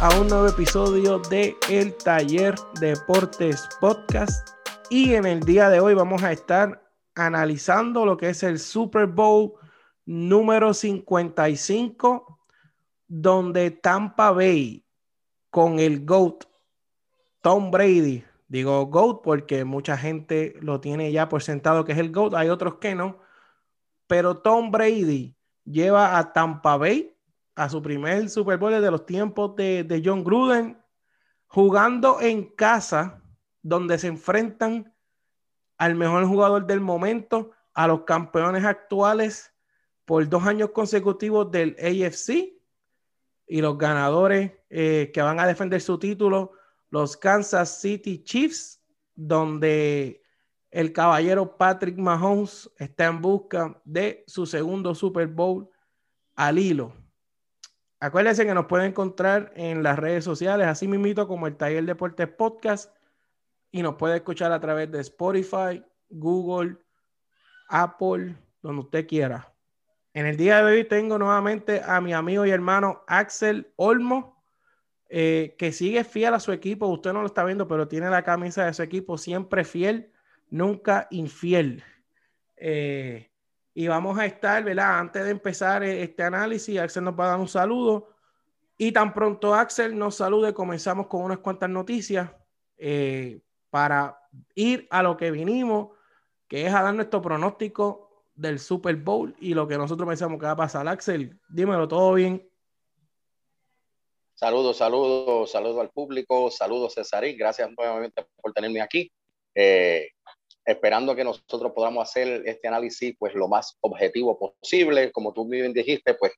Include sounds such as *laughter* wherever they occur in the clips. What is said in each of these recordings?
A un nuevo episodio de El Taller Deportes Podcast. Y en el día de hoy vamos a estar analizando lo que es el Super Bowl número 55, donde Tampa Bay con el GOAT Tom Brady, digo GOAT porque mucha gente lo tiene ya por sentado que es el GOAT, hay otros que no, pero Tom Brady lleva a Tampa Bay a su primer Super Bowl de los tiempos de, John Gruden, jugando en casa, donde se enfrentan al mejor jugador del momento, a los campeones actuales por dos años consecutivos del AFC y los ganadores eh, que van a defender su título, los Kansas City Chiefs, donde el caballero Patrick Mahomes está en busca de su segundo Super Bowl al hilo. Acuérdense que nos pueden encontrar en las redes sociales, así mismo como el Taller Deportes Podcast, y nos puede escuchar a través de Spotify, Google, Apple, donde usted quiera. En el día de hoy tengo nuevamente a mi amigo y hermano Axel Olmo, eh, que sigue fiel a su equipo. Usted no lo está viendo, pero tiene la camisa de su equipo siempre fiel, nunca infiel. Eh, y vamos a estar, ¿verdad? Antes de empezar eh, este análisis, Axel nos va a dar un saludo. Y tan pronto Axel nos salude, comenzamos con unas cuantas noticias para ir a lo que vinimos, que es a dar nuestro pronóstico del Super Bowl y lo que nosotros pensamos que va a pasar. Axel, dímelo, ¿todo bien? Saludos, saludos, saludos al público, saludos Cesarín, gracias nuevamente por tenerme aquí. Eh, esperando que nosotros podamos hacer este análisis pues lo más objetivo posible, como tú bien dijiste, pues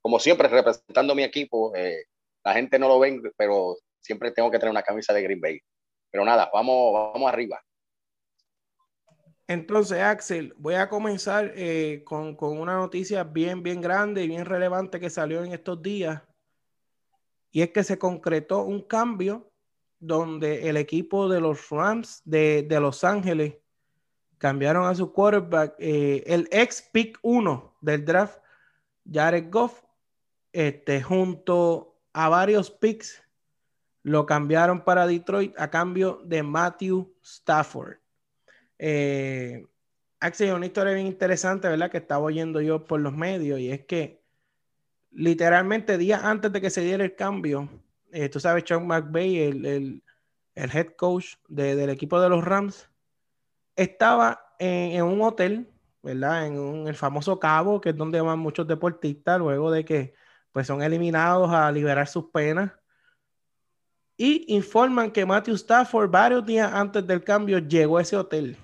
como siempre representando mi equipo, eh, la gente no lo ven, pero siempre tengo que tener una camisa de Green Bay. Pero nada, vamos, vamos arriba. Entonces, Axel, voy a comenzar eh, con, una noticia bien, bien grande y bien relevante que salió en estos días. Y es que se concretó un cambio donde el equipo de los Rams de, Los Ángeles cambiaron a su quarterback, eh, el ex pick 1 del draft, Jared Goff, este, junto a varios picks, lo cambiaron para Detroit a cambio de Matthew Stafford. Eh, Axel, una historia bien interesante, ¿verdad? Que estaba oyendo yo por los medios y es que literalmente días antes de que se diera el cambio, eh, tú sabes, Chuck McVay, el, el, el head coach del equipo de los Rams, estaba en, un hotel, ¿verdad? En el famoso Cabo, que es donde van muchos deportistas luego de que pues son eliminados a liberar sus penas y informan que Matthew Stafford varios días antes del cambio llegó a ese hotel.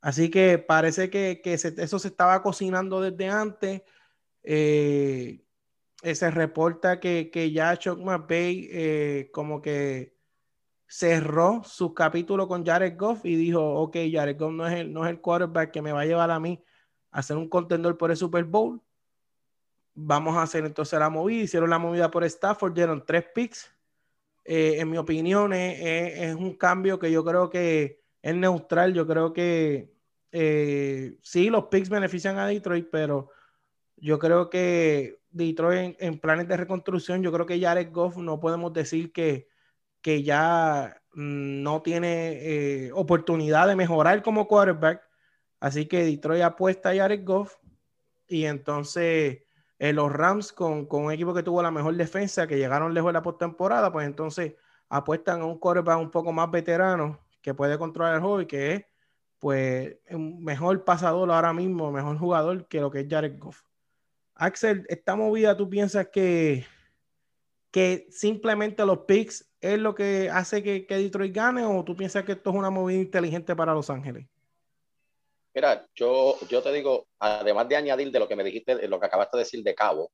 Así que parece que, eso se estaba cocinando desde antes. Eh, se reporta que, ya Chuck McVay eh, como que cerró su capítulo con Jared Goff y dijo, ok, Jared Goff no es, el, no es el quarterback que me va a llevar a mí a ser un contendor por el Super Bowl. Vamos a hacer entonces la movida. Hicieron la movida por Stafford, dieron tres picks. Eh, en mi opinión, es, un cambio que yo creo que es neutral. Yo creo que eh, sí, los picks benefician a Detroit, pero yo creo que Detroit en, planes de reconstrucción, yo creo que Jared Goff no podemos decir que, que ya mm, no tiene eh, oportunidad de mejorar como quarterback. Así que Detroit apuesta a Jared Goff y entonces eh, los Rams con, con, un equipo que tuvo la mejor defensa, que llegaron lejos de la postemporada, pues entonces apuestan a un quarterback un poco más veterano que puede controlar el juego y que es pues un mejor pasador ahora mismo, mejor jugador que lo que es Jared Goff. Axel, esta movida, ¿tú piensas que, que simplemente los picks es lo que hace que, que Detroit gane o tú piensas que esto es una movida inteligente para Los Ángeles? Mira, yo, yo te digo, además de añadir de lo que me dijiste, lo que acabaste de decir de Cabo,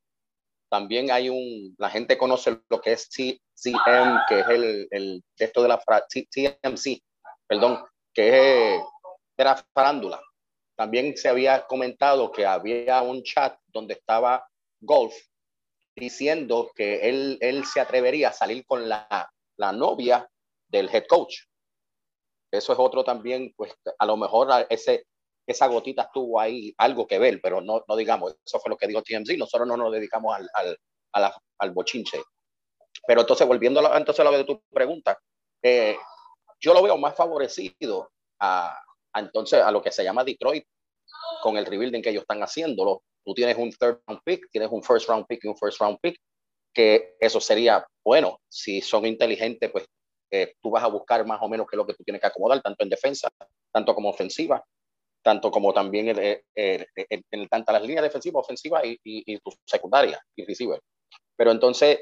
también hay un, la gente conoce lo que es CM, que es el, el esto de la CMC, perdón, que es era farándula. También se había comentado que había un chat donde estaba Golf diciendo que él, él se atrevería a salir con la, la novia del head coach. Eso es otro también, pues a lo mejor ese, esa gotita estuvo ahí algo que ver, pero no, no digamos, eso fue lo que dijo TMZ. Nosotros no nos dedicamos al, al, al bochinche. Pero entonces, volviendo a, entonces a lo de tu pregunta, eh, yo lo veo más favorecido a, entonces a lo que se llama Detroit con el rebuilding que ellos están haciéndolo. Tú tienes un third round pick, tienes un first round pick y un first round pick, que eso sería bueno. Si son inteligentes, pues eh, tú vas a buscar más o menos qué lo que tú tienes que acomodar, tanto en defensa, tanto como ofensiva, tanto como también en, en, tanto las líneas defensivas, ofensivas y, y, y tu secundaria y receiver. Pero entonces,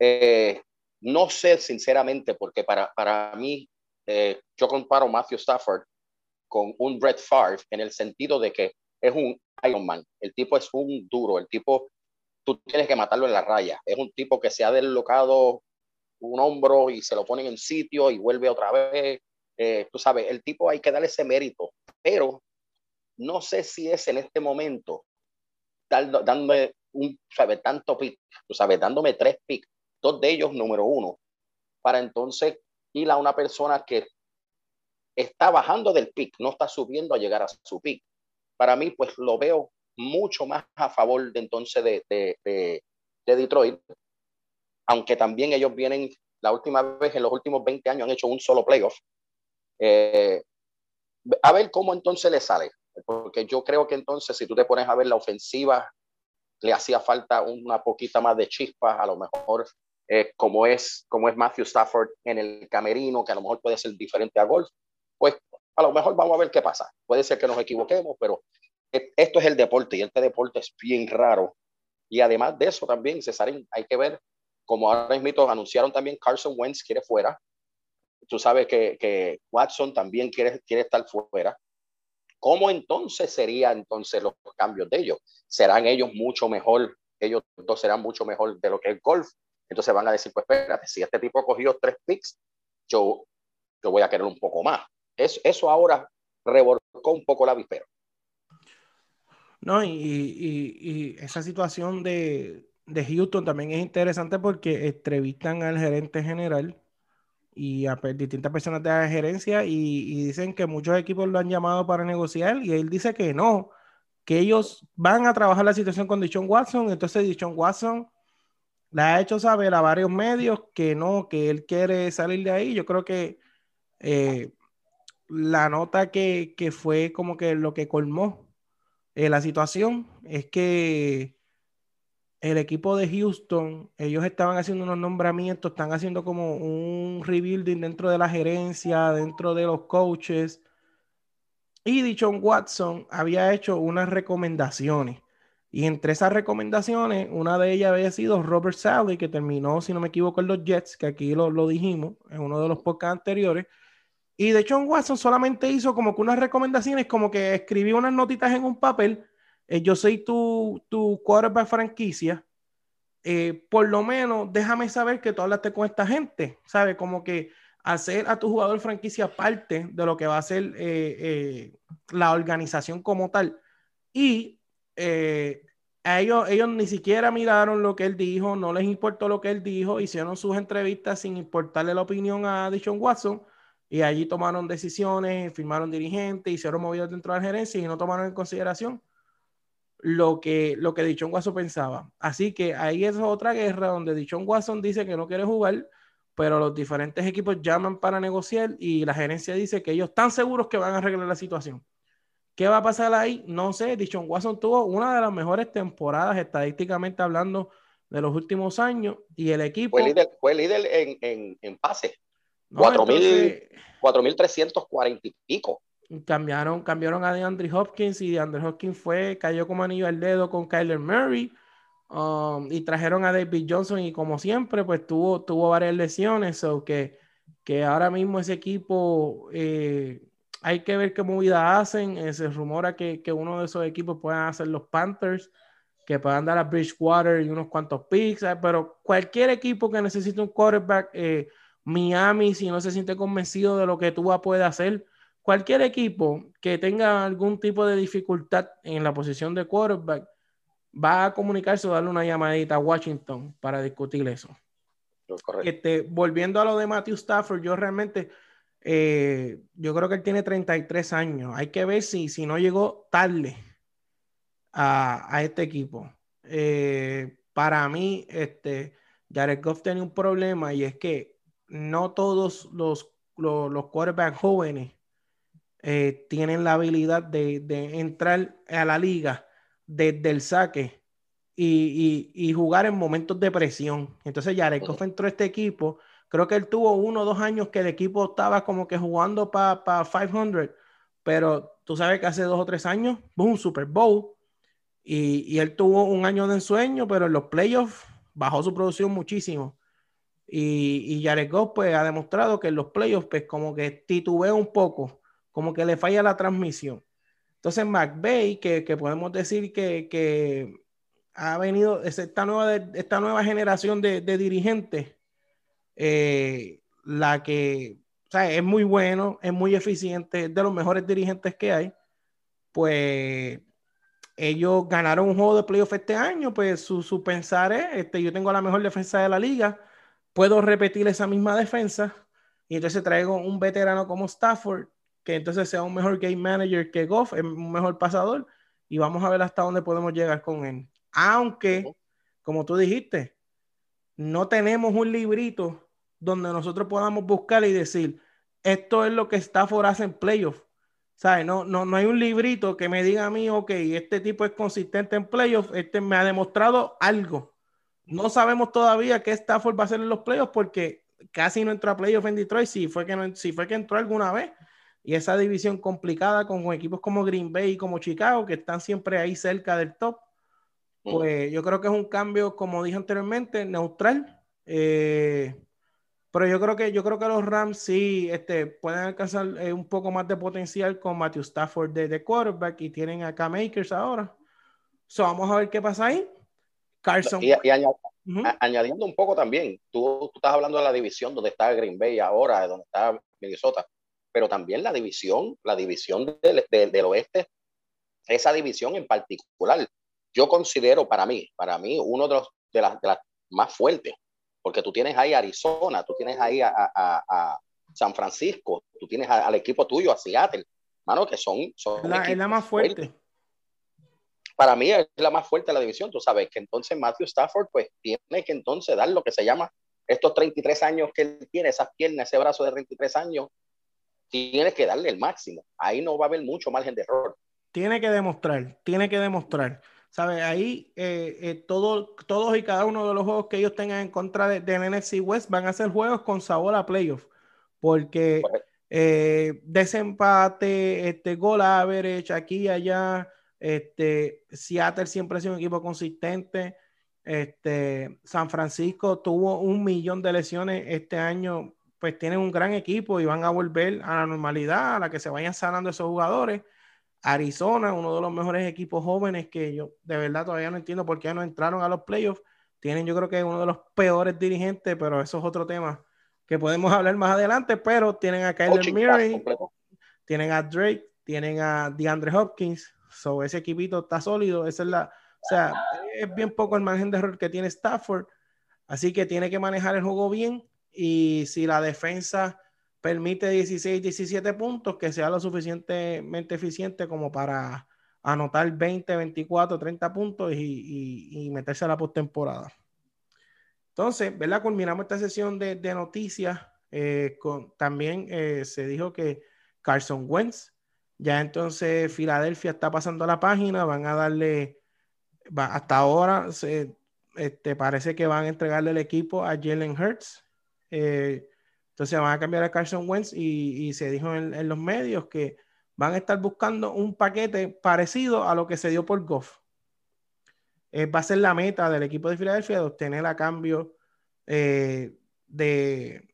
eh, no sé sinceramente, porque para, para mí, eh, yo comparo Matthew Stafford con un Brett Favre en el sentido de que es un Iron Man. El tipo es un duro, el tipo, tú tienes que matarlo en la raya. Es un tipo que se ha deslocado un hombro y se lo ponen en sitio y vuelve otra vez. Eh, tú sabes, el tipo hay que darle ese mérito, pero no sé si es en este momento dándome un, ¿sabes? Tanto pick, tú sabes, dándome tres picks dos de ellos número uno, para entonces ir a una persona que está bajando del pick, no está subiendo a llegar a su pick. Para mí, pues lo veo mucho más a favor de entonces de, de, de, Detroit, aunque también ellos vienen, la última vez en los últimos 20 años han hecho un solo playoff. Eh, a ver cómo entonces le sale, porque yo creo que entonces si tú te pones a ver la ofensiva, le hacía falta una poquita más de chispa, a lo mejor eh, como, es, como es Matthew Stafford en el camerino, que a lo mejor puede ser diferente a golf, pues a lo mejor vamos a ver qué pasa. Puede ser que nos equivoquemos, pero esto es el deporte y este deporte es bien raro. Y además de eso también, César, hay que ver, como ahora mismo anunciaron también, Carson Wentz quiere fuera. Tú sabes que, que Watson también quiere, quiere estar fuera. ¿Cómo entonces serían entonces los cambios de ellos? ¿Serán ellos mucho mejor? Ellos dos serán mucho mejor de lo que es golf entonces van a decir, pues espérate, si este tipo ha cogido tres picks, yo, yo voy a querer un poco más. Eso, eso ahora revolcó un poco la vispera. No, y, y, esa situación de, de, Houston también es interesante porque entrevistan al gerente general y a distintas personas de la gerencia y, dicen que muchos equipos lo han llamado para negociar y él dice que no, que ellos van a trabajar la situación con Dichon Watson, entonces Dichon Watson le ha hecho saber a varios medios que no, que él quiere salir de ahí. Yo creo que eh, la nota que, fue como que lo que colmó eh, la situación es que el equipo de Houston, ellos estaban haciendo unos nombramientos, están haciendo como un rebuilding dentro de la gerencia, dentro de los coaches. Y Dichon Watson había hecho unas recomendaciones y entre esas recomendaciones, una de ellas había sido Robert Sally, que terminó, si no me equivoco, en los Jets, que aquí lo, lo dijimos en uno de los podcasts anteriores. Y de John Watson solamente hizo como que unas recomendaciones, como que escribió unas notitas en un papel. Eh, yo soy tu, tu quarterback franquicia. Eh, por lo menos déjame saber que tú hablaste con esta gente, ¿sabes? Como que hacer a tu jugador franquicia parte de lo que va a ser eh, la organización como tal. Y eh, a ellos, ellos ni siquiera miraron lo que él dijo, no les importó lo que él dijo, hicieron sus entrevistas sin importarle la opinión a Dishon Watson y allí tomaron decisiones, firmaron dirigentes, hicieron movidos dentro de la gerencia y no tomaron en consideración lo que, lo que Dichon pensaba. Así que ahí es otra guerra donde Dichon Watson dice que no quiere jugar, pero los diferentes equipos llaman para negociar y la gerencia dice que ellos están seguros que van a arreglar la situación. ¿Qué va a pasar ahí? No sé. Dishon Watson tuvo una de las mejores temporadas estadísticamente hablando de los últimos años y el equipo. Fue líder, en, en, en pase. 4.340 y pico. Cambiaron, cambiaron a DeAndre Hopkins y DeAndre Hopkins fue, cayó como anillo al dedo con Kyler Murray. Um, y trajeron a David Johnson y como siempre, pues tuvo, tuvo varias lesiones. o que, que ahora mismo ese equipo eh, hay que ver qué movida hacen. Eh, se rumora que, que, uno de esos equipos puedan hacer los Panthers, que puedan dar a Bridgewater y unos cuantos picks, eh, pero cualquier equipo que necesite un quarterback, eh, Miami, si no se siente convencido de lo que Tua puede hacer, cualquier equipo que tenga algún tipo de dificultad en la posición de quarterback, va a comunicarse o darle una llamadita a Washington para discutir eso. Este, volviendo a lo de Matthew Stafford, yo realmente eh, yo creo que él tiene 33 años. Hay que ver si, si no llegó tarde a, a este equipo. Eh, para mí, este, Jared Goff tiene un problema y es que no todos los, los, los quarterbacks jóvenes eh, tienen la habilidad de, de, entrar a la liga desde el saque y, y, y, jugar en momentos de presión. Entonces Goff entró a este equipo, creo que él tuvo uno o dos años que el equipo estaba como que jugando para pa 500, pero tú sabes que hace dos o tres años, un Super Bowl, y, y, él tuvo un año de ensueño, pero en los playoffs bajó su producción muchísimo. Y, y Jared Goff pues ha demostrado que en los playoffs pues como que titubea un poco, como que le falla la transmisión. Entonces McVeigh, que, que podemos decir que, que, ha venido esta nueva, esta nueva generación de, de dirigentes, eh, la que o sea, es muy bueno, es muy eficiente, es de los mejores dirigentes que hay, pues ellos ganaron un juego de playoff este año, pues su, su, pensar es, este, yo tengo la mejor defensa de la liga, puedo repetir esa misma defensa y entonces traigo un veterano como Stafford, que entonces sea un mejor game manager que Goff, un mejor pasador y vamos a ver hasta dónde podemos llegar con él. Aunque, como tú dijiste, no tenemos un librito donde nosotros podamos buscar y decir, esto es lo que Stafford hace en playoff. ¿Sabes? No, no, no hay un librito que me diga a mí, ok, este tipo es consistente en playoffs, este me ha demostrado algo. No sabemos todavía qué Stafford va a hacer en los playoffs porque casi no entró a playoffs en Detroit, si fue que, no, si fue que entró alguna vez. Y esa división complicada con equipos como Green Bay y como Chicago, que están siempre ahí cerca del top, mm. pues yo creo que es un cambio, como dije anteriormente, neutral. Eh, pero yo creo que yo creo que los Rams sí este, pueden alcanzar eh, un poco más de potencial con Matthew Stafford de, de quarterback y tienen a Cam Akers ahora. So, vamos a ver qué pasa ahí. Carson. Y, y añad, uh -huh. añadiendo un poco también, tú, tú, estás hablando de la división donde está Green Bay ahora, donde está Minnesota, pero también la división, la división del, del, del oeste, esa división en particular, yo considero para mí, para mí, uno de, los, de, las, de las más fuertes porque tú tienes ahí Arizona, tú tienes ahí a, a, a San Francisco, tú tienes al equipo tuyo, a Seattle, mano, que son... son la, es la más fuerte. Fuertes. Para mí es la más fuerte de la división, tú sabes, que entonces Matthew Stafford pues tiene que entonces dar lo que se llama estos 33 años que él tiene, esas piernas, ese brazo de 33 años, tiene que darle el máximo. Ahí no va a haber mucho margen de error. Tiene que demostrar, tiene que demostrar. ¿Sabes? Ahí eh, eh, todo, todos y cada uno de los juegos que ellos tengan en contra de, de NFC West van a ser juegos con sabor a playoff. Porque eh, desempate, este, gol average, aquí y allá. Este, Seattle siempre ha sido un equipo consistente. Este, San Francisco tuvo un millón de lesiones este año. Pues tienen un gran equipo y van a volver a la normalidad, a la que se vayan sanando esos jugadores. Arizona, uno de los mejores equipos jóvenes que yo de verdad todavía no entiendo por qué no entraron a los playoffs. Tienen yo creo que uno de los peores dirigentes, pero eso es otro tema que podemos hablar más adelante, pero tienen a Kyler Murray, tienen a Drake, tienen a DeAndre Hopkins, so ese equipito está sólido, esa es la, o sea, es bien poco el margen de error que tiene Stafford, así que tiene que manejar el juego bien y si la defensa permite 16, 17 puntos, que sea lo suficientemente eficiente como para anotar 20, 24, 30 puntos y, y, meterse a la postemporada. Entonces, ¿verdad? Culminamos esta sesión de, de noticias. Eh, con, también eh, se dijo que Carson Wentz, ya entonces Filadelfia está pasando la página, van a darle, hasta ahora este, parece que van a entregarle el equipo a Jalen Hurts. Eh, entonces van a cambiar a Carson Wentz y, se dijo en, en, los medios que van a estar buscando un paquete parecido a lo que se dio por Goff. Eh, va a ser la meta del equipo de Filadelfia de obtener a cambio eh, de,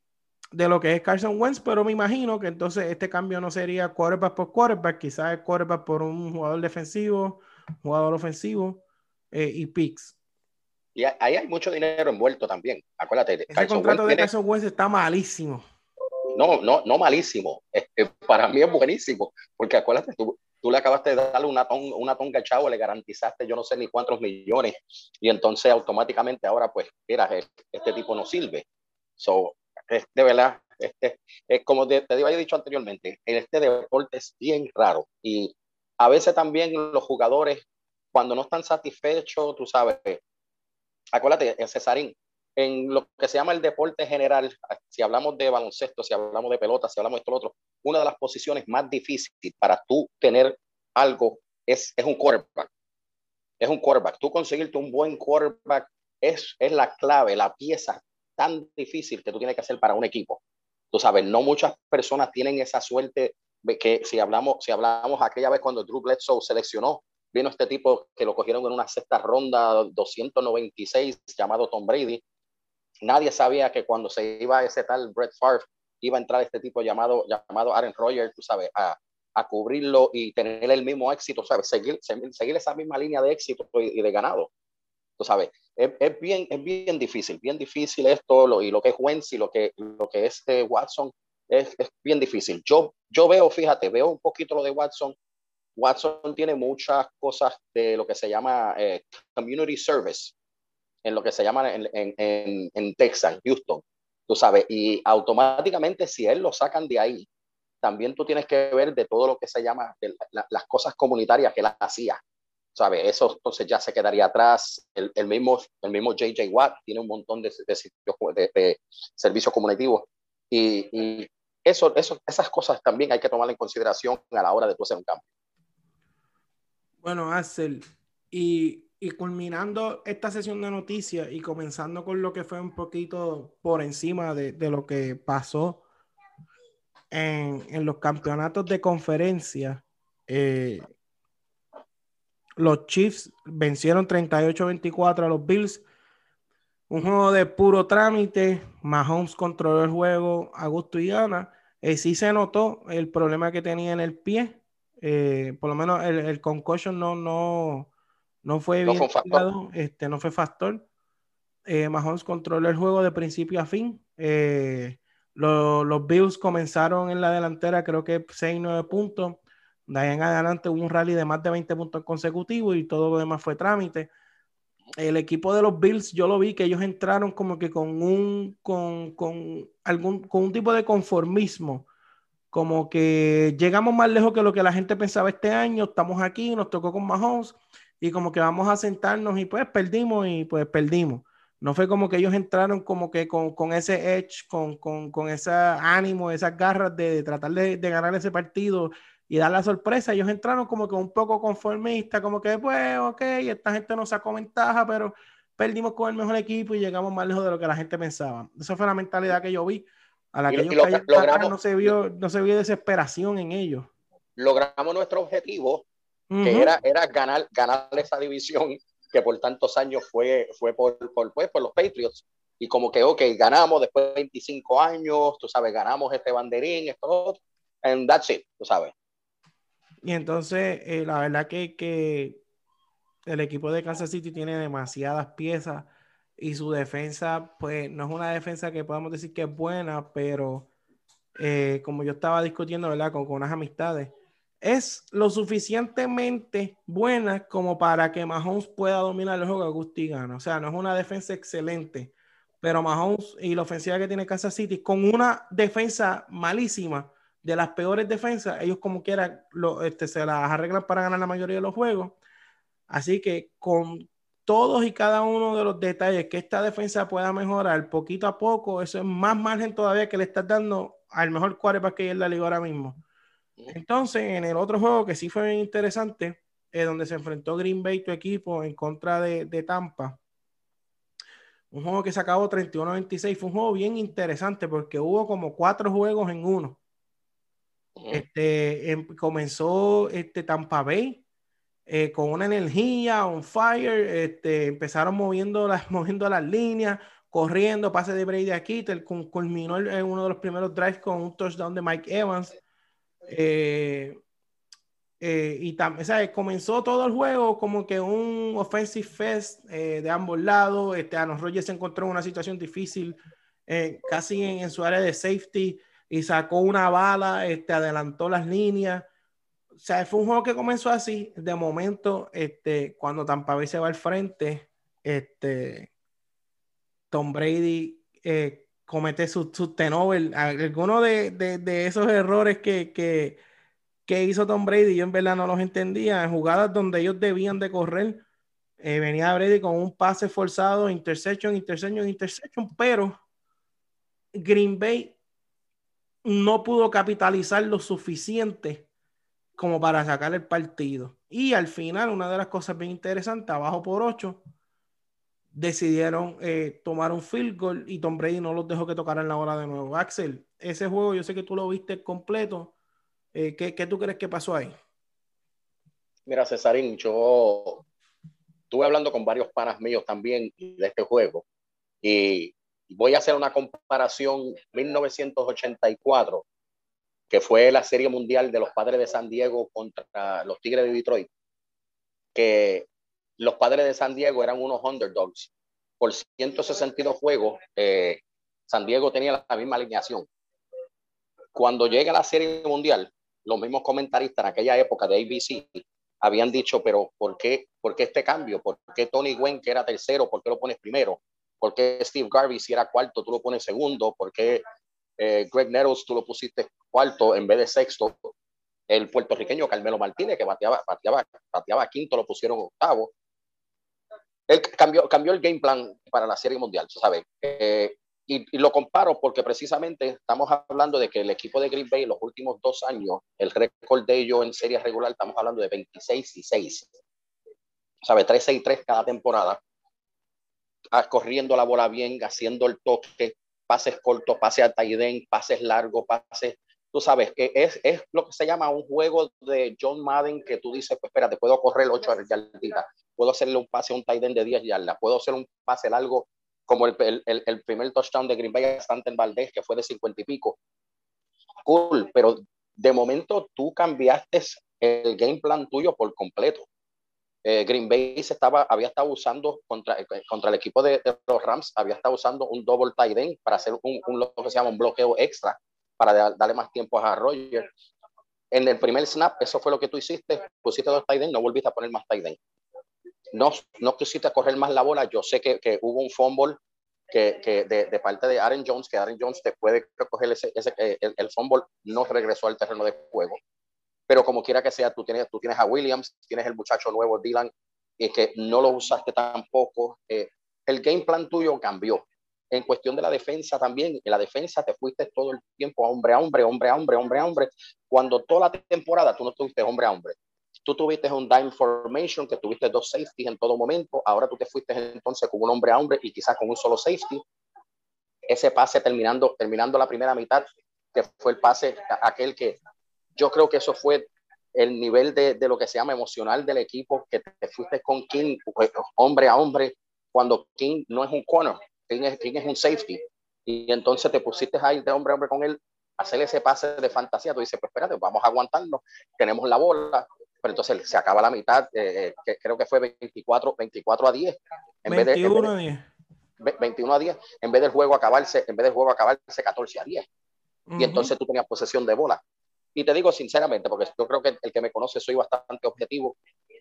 de, lo que es Carson Wentz, pero me imagino que entonces este cambio no sería quarterback por quarterback, quizás quarterback por un jugador defensivo, jugador ofensivo eh, y picks. Y ahí hay mucho dinero envuelto también. Acuérdate. Ese Carson contrato Wentz de Carson Wentz está malísimo. No, no, no malísimo. *laughs* Este, para mí es buenísimo. Porque acuérdate, tú, tú le acabaste de darle una, ton, una tonga chavo, le garantizaste yo no sé ni cuántos millones. Y entonces automáticamente ahora, pues, mira, este tipo no sirve. So, de verdad, este, es como te, te había dicho anteriormente, este deporte es bien raro. Y a veces también los jugadores, cuando no están satisfechos, tú sabes, acuérdate, Cesarín, en lo que se llama el deporte general, si hablamos de baloncesto, si hablamos de pelota, si hablamos de esto, lo otro, una de las posiciones más difíciles para tú tener algo es, es un quarterback. Es un quarterback. Tú conseguirte un buen quarterback es, es la clave, la pieza tan difícil que tú tienes que hacer para un equipo. Tú sabes, no muchas personas tienen esa suerte que si hablamos, si hablamos aquella vez cuando Drew Bledsoe seleccionó, vino este tipo que lo cogieron en una sexta ronda 296 llamado Tom Brady. Nadie sabía que cuando se iba ese tal Brett Favre iba a entrar este tipo llamado, llamado Aaron Rodgers, tú sabes, a, a cubrirlo y tener el mismo éxito, ¿sabes? Seguir, seguir esa misma línea de éxito y, de ganado. Tú sabes, es, es, bien, es bien difícil, bien difícil esto, lo, y lo que es Wentz lo que, lo que es eh, Watson, es, es, bien difícil. Yo, yo veo, fíjate, veo un poquito lo de Watson. Watson tiene muchas cosas de lo que se llama eh, community service, en lo que se llama en, en, en Texas, Houston, tú sabes, y automáticamente si él lo sacan de ahí, también tú tienes que ver de todo lo que se llama las cosas comunitarias que él hacía. ¿Sabes? Eso entonces ya se quedaría atrás. El, el mismo, el mismo JJ Watt tiene un montón de, de, de, servicios comunicativos. Y, y, eso, eso, esas cosas también hay que tomar en consideración a la hora de hacer un cambio. Bueno, Axel, y, y culminando esta sesión de noticias y comenzando con lo que fue un poquito por encima de, de lo que pasó en, en los campeonatos de conferencia, eh, los Chiefs vencieron 38-24 a los Bills. Un juego de puro trámite. Mahomes controló el juego a gusto y gana. Eh, sí se notó el problema que tenía en el pie. Eh, por lo menos el, el concussion no, no, no fue bien. No este, no fue factor. Eh, Mahomes controló el juego de principio a fin. Eh, los, Bills comenzaron en la delantera, creo que 6-9 puntos. De ahí en adelante hubo un rally de más de 20 puntos consecutivos y todo lo demás fue trámite. El equipo de los Bills, yo lo vi que ellos entraron como que con un, con, con algún, con un tipo de conformismo. Como que llegamos más lejos que lo que la gente pensaba este año, estamos aquí, nos tocó con Mahomes y como que vamos a sentarnos y pues perdimos y pues perdimos. No fue como que ellos entraron como que con, con ese edge, con, con, con, ese ánimo, esas garras de, tratar de, de, ganar ese partido y dar la sorpresa. Ellos entraron como que un poco conformistas, como que pues, ok, esta gente nos sacó ventaja, pero perdimos con el mejor equipo y llegamos más lejos de lo que la gente pensaba. Esa fue la mentalidad que yo vi. A la que ellos logramos, no se vio, no se vio desesperación en ellos. Logramos nuestro objetivo, que era, era ganar, ganar esa división que por tantos años fue, fue por, por, pues, por los Patriots. Y como que, ok, ganamos después de 25 años, tú sabes, ganamos este banderín, esto, and that's it, tú sabes. Y entonces, eh, la verdad que, que el equipo de Kansas City tiene demasiadas piezas y su defensa, pues no es una defensa que podamos decir que es buena, pero eh, como yo estaba discutiendo, ¿verdad? Con, con unas amistades, es lo suficientemente buena como para que Mahomes pueda dominar el juego a gusto y gana. O sea, no es una defensa excelente, pero Mahomes y la ofensiva que tiene Kansas City, con una defensa malísima, de las peores defensas, ellos como quiera lo, este, se las arreglan para ganar la mayoría de los juegos. Así que con todos y cada uno de los detalles que esta defensa pueda mejorar poquito a poco, eso es más margen todavía que le estás dando al mejor quarterback que hay en la liga ahora mismo. Entonces, en el otro juego que sí fue bien interesante, es donde se enfrentó Green Bay, tu equipo, en contra de, de Tampa. Un juego que se acabó 31-26. Fue un juego bien interesante porque hubo como cuatro juegos en uno. Este, em, comenzó este, Tampa Bay eh, con una energía, un fire. Este, empezaron moviendo las, *laughs* moviendo las líneas, corriendo, pase de Brady aquí. Culminó en uno de los primeros drives con un touchdown de Mike Evans. Eh, eh, y también, ¿sabes? Comenzó todo el juego como que un offensive fest eh, de ambos lados. Este, Aaron Rodgers se encontró en una situación difícil, casi en, en, su área de safety, y sacó una bala, este, adelantó las líneas. O sea, fue un juego que comenzó así. De momento, este, cuando Tampa Bay se va al frente, este, Tom Brady comete sus su tenover. Algunos de, de, de, esos errores que, que, que, hizo Tom Brady, yo en verdad no los entendía. En jugadas donde ellos debían de correr, Eh, venía Brady con un pase forzado, interception, interception, interception, pero Green Bay no pudo capitalizar lo suficiente como para sacar el partido. Y al final, una de las cosas bien interesantes, abajo por 8, decidieron eh, tomar un field goal y Tom Brady no los dejó que tocaran la hora de nuevo. Axel, ese juego yo sé que tú lo viste completo. Eh, ¿qué, ¿qué, tú crees que pasó ahí? Mira, Cesarín, yo estuve hablando con varios panas míos también de este juego y voy a hacer una comparación 1984, que fue la Serie Mundial de los Padres de San Diego contra los Tigres de Detroit, que los Padres de San Diego eran unos underdogs. Por 162 juegos, eh, San Diego tenía la misma alineación. Cuando llega la Serie Mundial, los mismos comentaristas en aquella época de ABC habían dicho, pero ¿por qué, ¿por qué este cambio? ¿Por qué Tony Gwen, que era tercero, por qué lo pones primero? ¿Por qué Steve Garvey, si era cuarto, tú lo pones segundo? ¿Por qué eh, Greg Nettles, tú lo pusiste cuarto en vez de sexto? El puertorriqueño Carmelo Martínez, que bateaba, bateaba, bateaba quinto, lo pusieron octavo. Él cambió, cambió el game plan para la Serie Mundial, ¿sabes? Eh, y, lo comparo porque precisamente estamos hablando de que el equipo de Green Bay en los últimos dos años, el récord de ellos en serie regular, estamos hablando de 26 y 6. ¿Sabe? 13 y 3 cada temporada. Corriendo la bola bien, haciendo el toque, pases cortos, pases a Taiden, pases largos, pases. Tú sabes que es, es lo que se llama un juego de John Madden que tú dices, pues espérate, puedo correr 8 yarditas, puedo hacerle un pase a un Taiden de 10 yardas, puedo hacer un pase largo como el, el, el, primer touchdown de Green Bay a en Valdez, que fue de 50 y pico. Cool, pero de momento tú cambiaste el game plan tuyo por completo. Eh, Green Bay se estaba, había estado usando contra, eh, contra el equipo de, los Rams, había estado usando un double tight end para hacer un, un, lo que se llama un bloqueo extra para darle más tiempo a Roger. En el primer snap, eso fue lo que tú hiciste, pusiste dos tight end, no volviste a poner más tight end no, no quisiste correr más la bola. Yo sé que, que hubo un fumble que, que de, de, parte de Aaron Jones, que Aaron Jones te puede recoger ese, ese el, el, fumble, no regresó al terreno de juego. Pero como quiera que sea, tú tienes, tú tienes a Williams, tienes el muchacho nuevo, Dylan, y que no lo usaste tampoco. Eh, el game plan tuyo cambió. En cuestión de la defensa también, en la defensa te fuiste todo el tiempo hombre a hombre, hombre a hombre, hombre a hombre, cuando toda la temporada tú no tuviste hombre a hombre Tú tuviste un dime formation, que tuviste dos safeties en todo momento. Ahora tú te fuiste entonces con un hombre a hombre y quizás con un solo safety. Ese pase terminando, terminando la primera mitad, que fue el pase aquel que yo creo que eso fue el nivel de, de, lo que se llama emocional del equipo, que te fuiste con King pues, hombre a hombre, cuando King no es un corner, King es, King es un safety. Y entonces te pusiste ahí de hombre a hombre con él, hacer ese pase de fantasía. Tú dices, pues espérate, vamos a aguantarlo, tenemos la bola, pero entonces se acaba la mitad, eh, eh, que creo que fue 24, 24 a 10. En 21 vez de, a 10. 21 a 10, en vez del juego acabarse, en vez del juego acabarse 14 a 10. Y entonces tú tenías posesión de bola. Y te digo sinceramente, porque yo creo que el que me conoce soy bastante objetivo,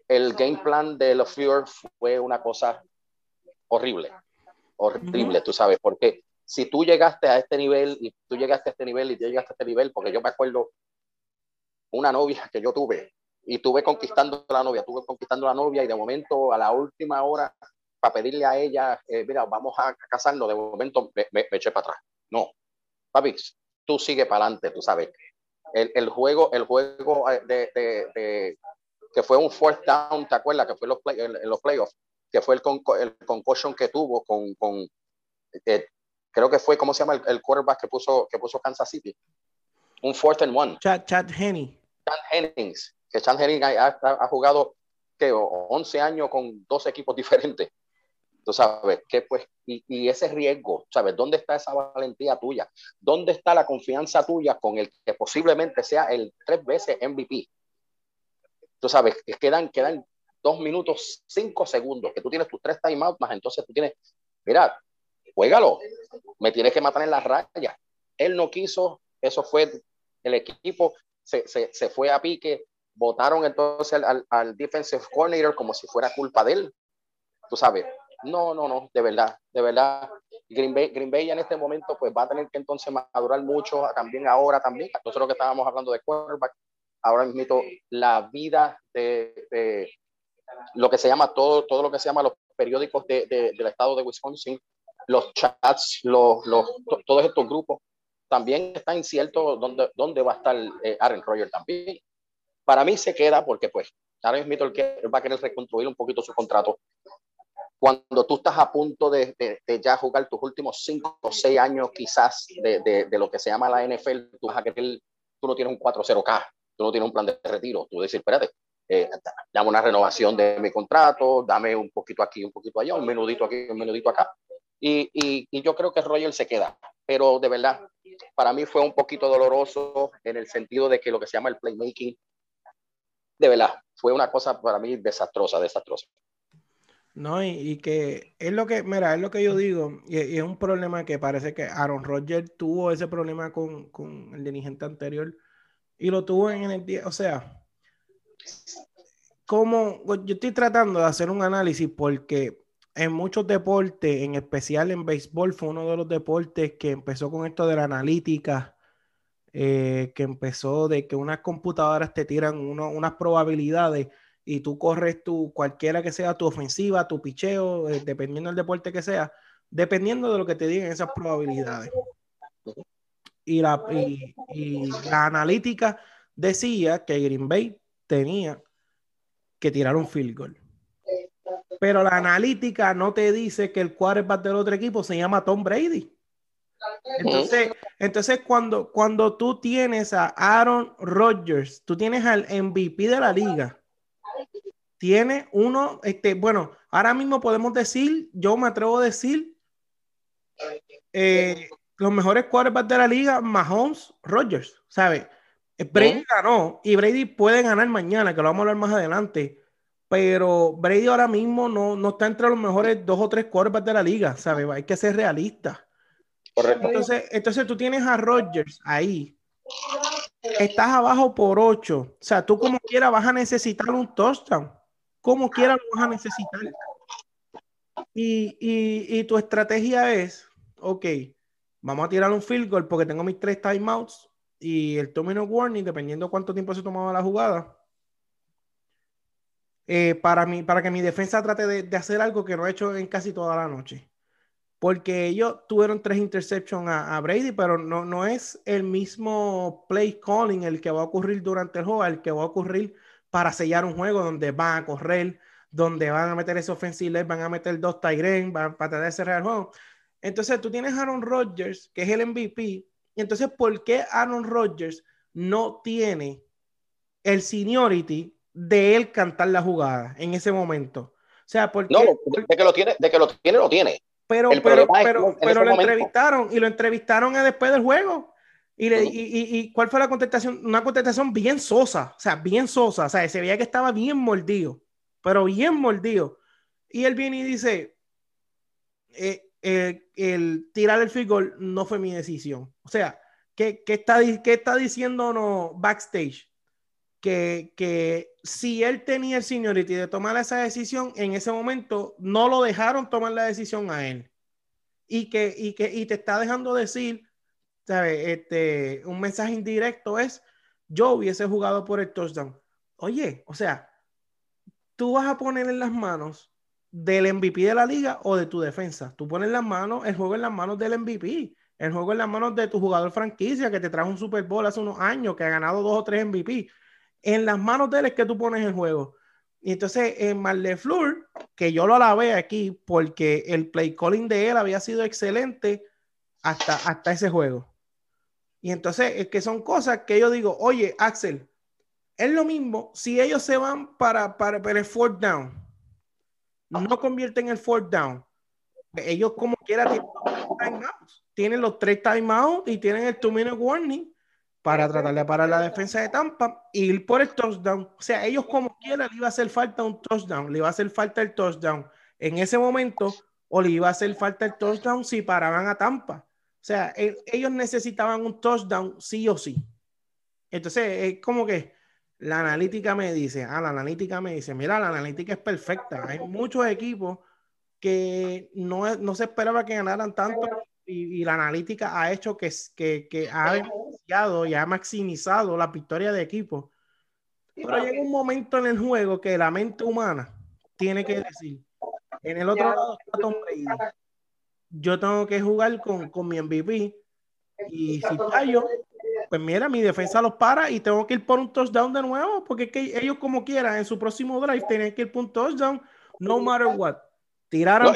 el game plan de los Fear fue una cosa horrible, horrible, tú sabes, porque si tú llegaste a este nivel y tú llegaste a este nivel y tú llegaste a este nivel, porque yo me acuerdo una novia que yo tuve, y tuve conquistando a la novia, tuve conquistando a la novia y de momento a la última hora para pedirle a ella, eh, mira, vamos a casarnos, de momento me, me, eché para atrás. No, papi, tú sigue para adelante, tú sabes. El, el, juego, el juego eh, de, de, que fue un fourth down, ¿te acuerdas? Que fue los, play, en los playoffs, que fue el, con, el concussion que tuvo con, con eh, creo que fue, ¿cómo se llama? El, el, quarterback que puso, que puso Kansas City. Un fourth and one. Chad, Chad Henney. Chad Hennings que Chan Henning ha, ha, jugado que 11 años con dos equipos *laughs* diferentes. Tú sabes, que pues, y, ese riesgo, ¿sabes? ¿Dónde está esa valentía tuya? ¿Dónde está la confianza tuya con el que posiblemente sea el tres veces MVP? Tú sabes, que quedan, quedan dos minutos, cinco segundos, que tú tienes tus tres timeouts, más entonces tú tienes, mira, juégalo, me tienes que matar en la raya. Él no quiso, eso fue el equipo, se, se, se fue a pique, votaron entonces al, al, defensive coordinator como si fuera culpa de él. Tú sabes, no, no, no, de verdad, de verdad. Green Bay, Green Bay en este momento pues va a tener que entonces madurar mucho, también ahora también, nosotros que estábamos hablando de quarterback, ahora mismo la vida de, lo que se llama todo, todo lo que se llama los periódicos de, del estado de Wisconsin, los chats, los, los, todos estos grupos, también está incierto dónde, dónde va a estar eh, Aaron Rodgers también. Para mí se queda porque pues Aaron Smith va a querer reconstruir un poquito su contrato. Cuando tú estás a punto de, de, ya jugar tus últimos cinco o seis años quizás de, de, lo que se llama la NFL, tú vas a querer, tú no tienes un 4-0K, tú no tienes un plan de retiro, tú decir, espérate, eh, dame una renovación de mi contrato, dame un poquito aquí, un poquito allá, un menudito aquí, un menudito acá. Y, y, y yo creo que Roger se queda, pero de verdad, para mí fue un poquito doloroso en el sentido de que lo que se llama el playmaking, de verdad, fue una cosa para mí desastrosa, desastrosa. No, y, que es lo que, mira, es lo que yo digo, y, es un problema que parece que Aaron Rodgers tuvo ese problema con, con, el dirigente anterior y lo tuvo en el día, o sea, como yo estoy tratando de hacer un análisis porque en muchos deportes, en especial en béisbol, fue uno de los deportes que empezó con esto de la analítica, eh, que empezó de que unas computadoras te tiran unas probabilidades y tú corres tu, cualquiera que sea tu ofensiva, tu picheo, eh, dependiendo del deporte que sea, dependiendo de lo que te digan esas probabilidades. Y la, y, la analítica decía que Green Bay tenía que tirar un field goal. Pero la analítica no te dice que el quarterback del otro equipo se llama Tom Brady. Entonces, entonces cuando, cuando tú tienes a Aaron Rodgers, tú tienes al MVP de la liga, tiene uno, este, bueno, ahora mismo podemos decir, yo me atrevo a decir, eh, los mejores quarterbacks de la liga, Mahomes, Rodgers, ¿sabes? Brady ganó y Brady puede ganar mañana, que lo vamos a hablar más adelante, pero Brady ahora mismo no, no está entre los mejores dos o tres quarterbacks de la liga, ¿sabes? Hay que ser realista. Correcto. Entonces, entonces tú tienes a Rodgers ahí, estás abajo por ocho, o sea, tú como quieras vas a necesitar un touchdown como quiera lo vas a necesitar. Y, y, tu estrategia es, ok, vamos a tirar un field goal porque tengo mis tres timeouts y el domino warning, dependiendo cuánto tiempo se tomaba la jugada. Eh, para, mí, para que mi defensa trate de, de, hacer algo que no he hecho en casi toda la noche. Porque ellos tuvieron tres interceptions a, a, Brady, pero no, no es el mismo play calling el que va a ocurrir durante el juego, el que va a ocurrir para sellar un juego donde van a correr, donde van a meter ese ofensivo, van a meter dos Tyren, van para tratar de cerrar el juego. Entonces tú tienes a Aaron Rodgers, que es el MVP, y entonces ¿por qué Aaron Rodgers no tiene el seniority de él cantar la jugada en ese momento? O sea, porque... No, de que lo tiene, de que lo tiene, lo tiene. Pero, pero, pero, pero lo entrevistaron y lo entrevistaron después del juego. Y, y, cuál fue la contestación? Una contestación bien sosa, o sea, bien sosa, o sea, se veía que estaba bien mordido, pero bien mordido. Y él viene y dice, eh, eh, el tirar el field goal no fue mi decisión. O sea, ¿qué, qué está, qué está diciendo no, backstage? Que, que si él tenía el seniority de tomar esa decisión, en ese momento no lo dejaron tomar la decisión a él. Y que, y que y te está dejando decir este, un mensaje indirecto es, yo hubiese jugado por el touchdown. Oye, o sea, tú vas a poner en las manos del MVP de la liga o de tu defensa. Tú pones las manos, el juego en las manos del MVP, el juego en las manos de tu jugador franquicia que te trajo un Super Bowl hace unos años, que ha ganado dos o tres MVP. En las manos de él es que tú pones el juego. Y entonces en Marlefleur, que yo lo alabé aquí porque el play calling de él había sido excelente hasta, hasta ese juego. Y entonces es que son cosas que yo digo, oye, Axel, es lo mismo si ellos se van para, para, el fourth down, no convierten el fourth down. Ellos como quiera tienen, los tres timeouts y tienen el two minute warning para tratar de parar la defensa de Tampa y ir por el touchdown. O sea, ellos como quiera le iba a hacer falta un touchdown, le iba a hacer falta el touchdown en ese momento o le iba a hacer falta el touchdown si paraban a Tampa. O sea, e, ellos necesitaban un touchdown sí o sí. Entonces, es como que la analítica me dice, ah, la analítica me dice, mira, la analítica es perfecta. Hay muchos equipos que no, no se esperaba que ganaran tanto y, la analítica ha hecho que, que, que ha beneficiado y ha maximizado la victoria de equipo. Pero llega un momento en el juego que la mente humana tiene que decir, en el otro lado está Tom Brady. Yo tengo que jugar con, con mi MVP y si fallo, pues mira, mi defensa los para y tengo que ir por un touchdown de nuevo, porque es que ellos como quieran en su próximo drive tienen que ir por un touchdown, no matter what. Tiraron.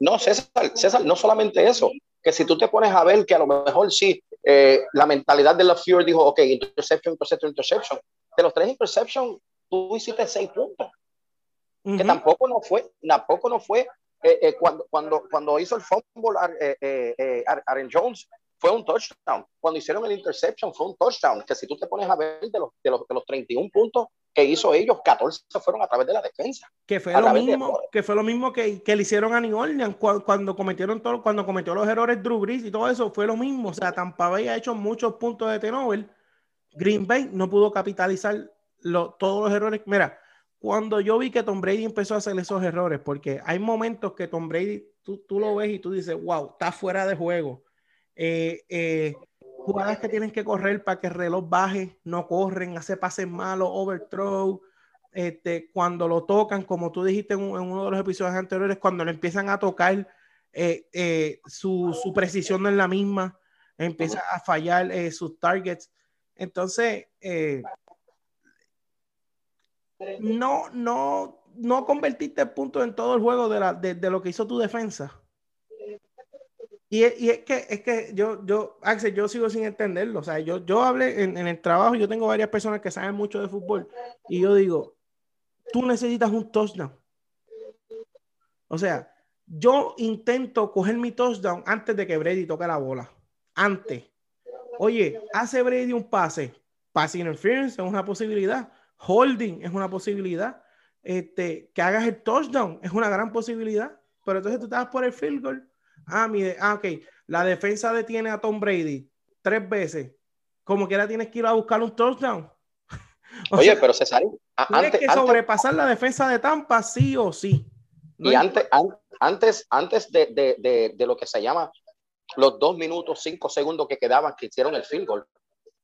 No, César, César, no solamente eso, que si tú te pones a ver que a lo mejor sí, eh, la mentalidad de la Fury dijo, ok, interception, interception, interception. De los tres interceptions, tú hiciste seis puntos. Que tampoco no fue, tampoco no fue eh, eh, cuando, cuando, cuando hizo el fumble Aaron Jones, fue un touchdown. Cuando hicieron el interception fue un touchdown. Que si tú te pones a ver de los, de los, de los 31 puntos que hizo ellos, 14 fueron a través de la defensa. Que fue, lo mismo, que fue lo mismo que, que le hicieron a New Orleans cuando, cometieron todo, cuando cometió los errores Drew Brees y todo eso, fue lo mismo. O sea, Tampa Bay ha hecho muchos puntos de tenover. Green Bay no pudo capitalizar todos los errores. Mira, cuando yo vi que Tom Brady empezó a hacer esos errores, porque hay momentos que Tom Brady, tú, tú lo ves y tú dices, wow, está fuera de juego eh, eh, jugadas que tienen que correr para que el reloj baje, no corren, hace pases malos, overthrow. Este, cuando lo tocan, como tú dijiste en, uno de los episodios anteriores, cuando le empiezan a tocar, eh, su, su, precisión no es la misma, empieza a fallar sus targets. Entonces, no, no, no convertiste punto en todo el juego de, la, de lo que hizo tu defensa. Y, es que, es que yo, yo, Axel, yo sigo sin entenderlo. O sea, yo, yo hablé en, el trabajo, yo tengo varias personas que saben mucho de fútbol y yo digo, tú necesitas un touchdown. O sea, yo intento coger mi touchdown antes de que Brady toque la bola. Antes. Oye, hace Brady un pase. Pass interference es una posibilidad. Holding es una posibilidad. Este, que hagas el touchdown es una gran posibilidad. Pero entonces tú estás por el field goal Ah, mire, ah, ok. La defensa detiene a Tom Brady tres veces. Como quiera tienes que ir a buscar un touchdown. *laughs* Oye, pero César, tienes que sobrepasar la defensa de Tampa, sí o sí. y antes, antes, antes de, lo que se llama los dos minutos, cinco segundos que quedaban que hicieron el field goal,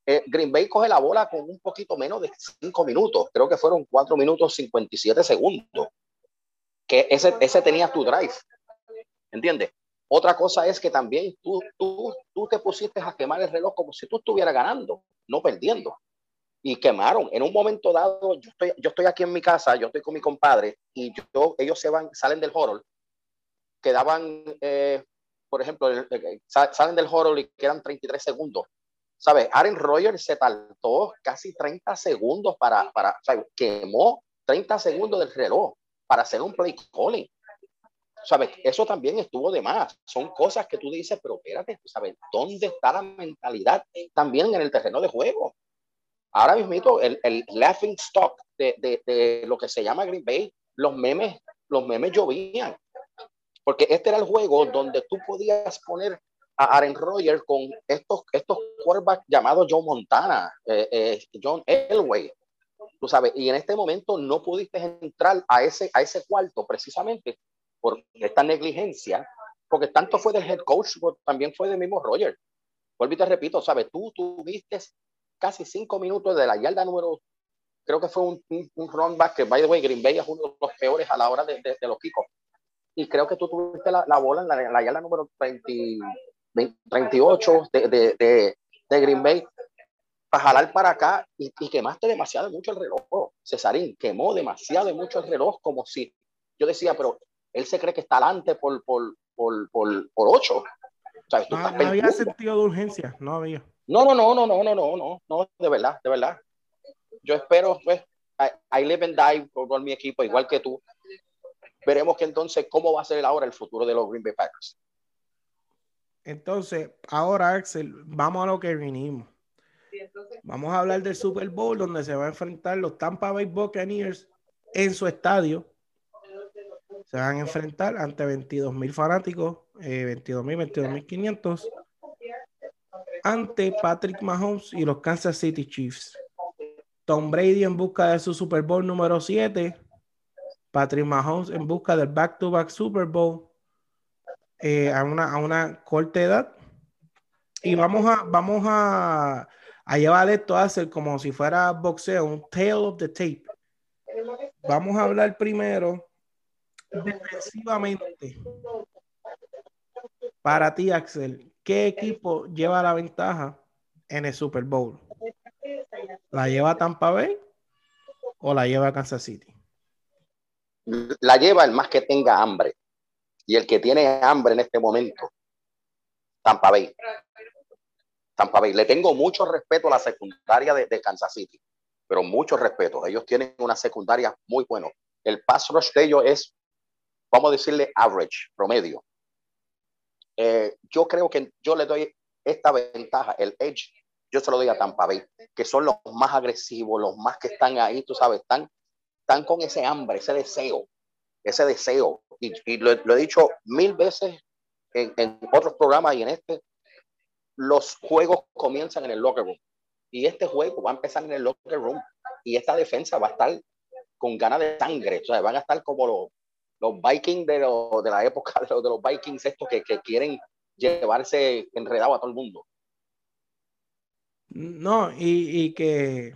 eh, Green Bay coge la bola con un poquito menos de cinco minutos. Creo que fueron cuatro minutos 57 segundos. Que ese, ese tenía tu drive. ¿Entiendes? Otra cosa es que también tú, tú, tú te pusiste a quemar el reloj como si tú estuvieras ganando, no perdiendo. Y quemaron. En un momento dado, yo estoy, yo estoy aquí en mi casa, yo estoy con mi compadre y yo, ellos se van, salen del horror, quedaban, eh, por ejemplo, salen del horror y quedan 33 segundos. ¿Sabes? Aaron Rodgers se tardó casi 30 segundos para, para o quemó 30 segundos del reloj para hacer un play calling. ¿sabes? Eso también estuvo de más. Son cosas que tú dices, pero espérate, ¿sabes? ¿Dónde está la mentalidad también en el terreno de juego? Ahora mismo, el, el laughing stock de, de, de, lo que se llama Green Bay, los memes, los memes llovían. Porque este era el juego donde tú podías poner a Aaron Rodgers con estos, estos quarterbacks llamados John Montana, eh, eh, John Elway. Tú sabes, y en este momento no pudiste entrar a ese, a ese cuarto precisamente por esta negligencia, porque tanto fue del head coach, también fue del mismo Roger. Vuelvo y te repito, ¿sabes? Tú tuviste casi cinco minutos de la yarda número, creo que fue un, un, run back, que by the way, Green Bay es uno de los peores a la hora de, de, los kickoffs. Y creo que tú tuviste la, la bola en la, la, yarda número 30, 38 de, de, de, Green Bay para jalar para acá y, y, quemaste demasiado mucho el reloj. Cesarín quemó demasiado mucho el reloj, como si yo decía, pero él se cree que está adelante por, por, por, por, por ocho. no, había sentido de urgencia, no había. No, no, no, no, no, no, no, no, no, de verdad, de verdad. Yo espero, pues, I, live and die por, mi equipo, igual que tú. Veremos que entonces cómo va a ser ahora el futuro de los Green Bay Packers. Entonces, ahora, Axel, vamos a lo que vinimos. Vamos a hablar del Super Bowl, donde se va a enfrentar los Tampa Bay Buccaneers en su estadio se van a enfrentar ante 22 mil fanáticos, eh, 22 mil, 22 mil 500, ante Patrick Mahomes y los Kansas City Chiefs. Tom Brady en busca de su Super Bowl número 7, Patrick Mahomes en busca del back-to-back Super Bowl eh, a, una, a una corta edad. Y vamos a, vamos a, a llevar esto a hacer como si fuera boxeo, un tail of the tape. Vamos a hablar primero defensivamente, para ti, Axel, ¿qué equipo lleva la ventaja en el Super Bowl? ¿La lleva Tampa Bay o la lleva Kansas City? La lleva el más que tenga hambre. Y el que tiene hambre en este momento, Tampa Bay. Tampa Bay. Le tengo mucho respeto a la secundaria de, Kansas City, pero mucho respeto. Ellos tienen una secundaria muy buena. El pass de ellos es, vamos a decirle, average, promedio. Eh, yo creo que yo le doy esta ventaja, el edge, yo se lo doy a Tampa Bay, que son los más agresivos, los más que están ahí, tú sabes, están, están con ese hambre, ese deseo, ese deseo. Y, lo, he dicho mil veces en, en, otros programas y en este, los juegos comienzan en el locker room. Y este juego va a empezar en el locker room. Y esta defensa va a estar con ganas de sangre. O sea, van a estar como los, los Vikings de, de la época de los, de los Vikings estos que, que quieren llevarse enredado a todo el mundo. No, y, y, que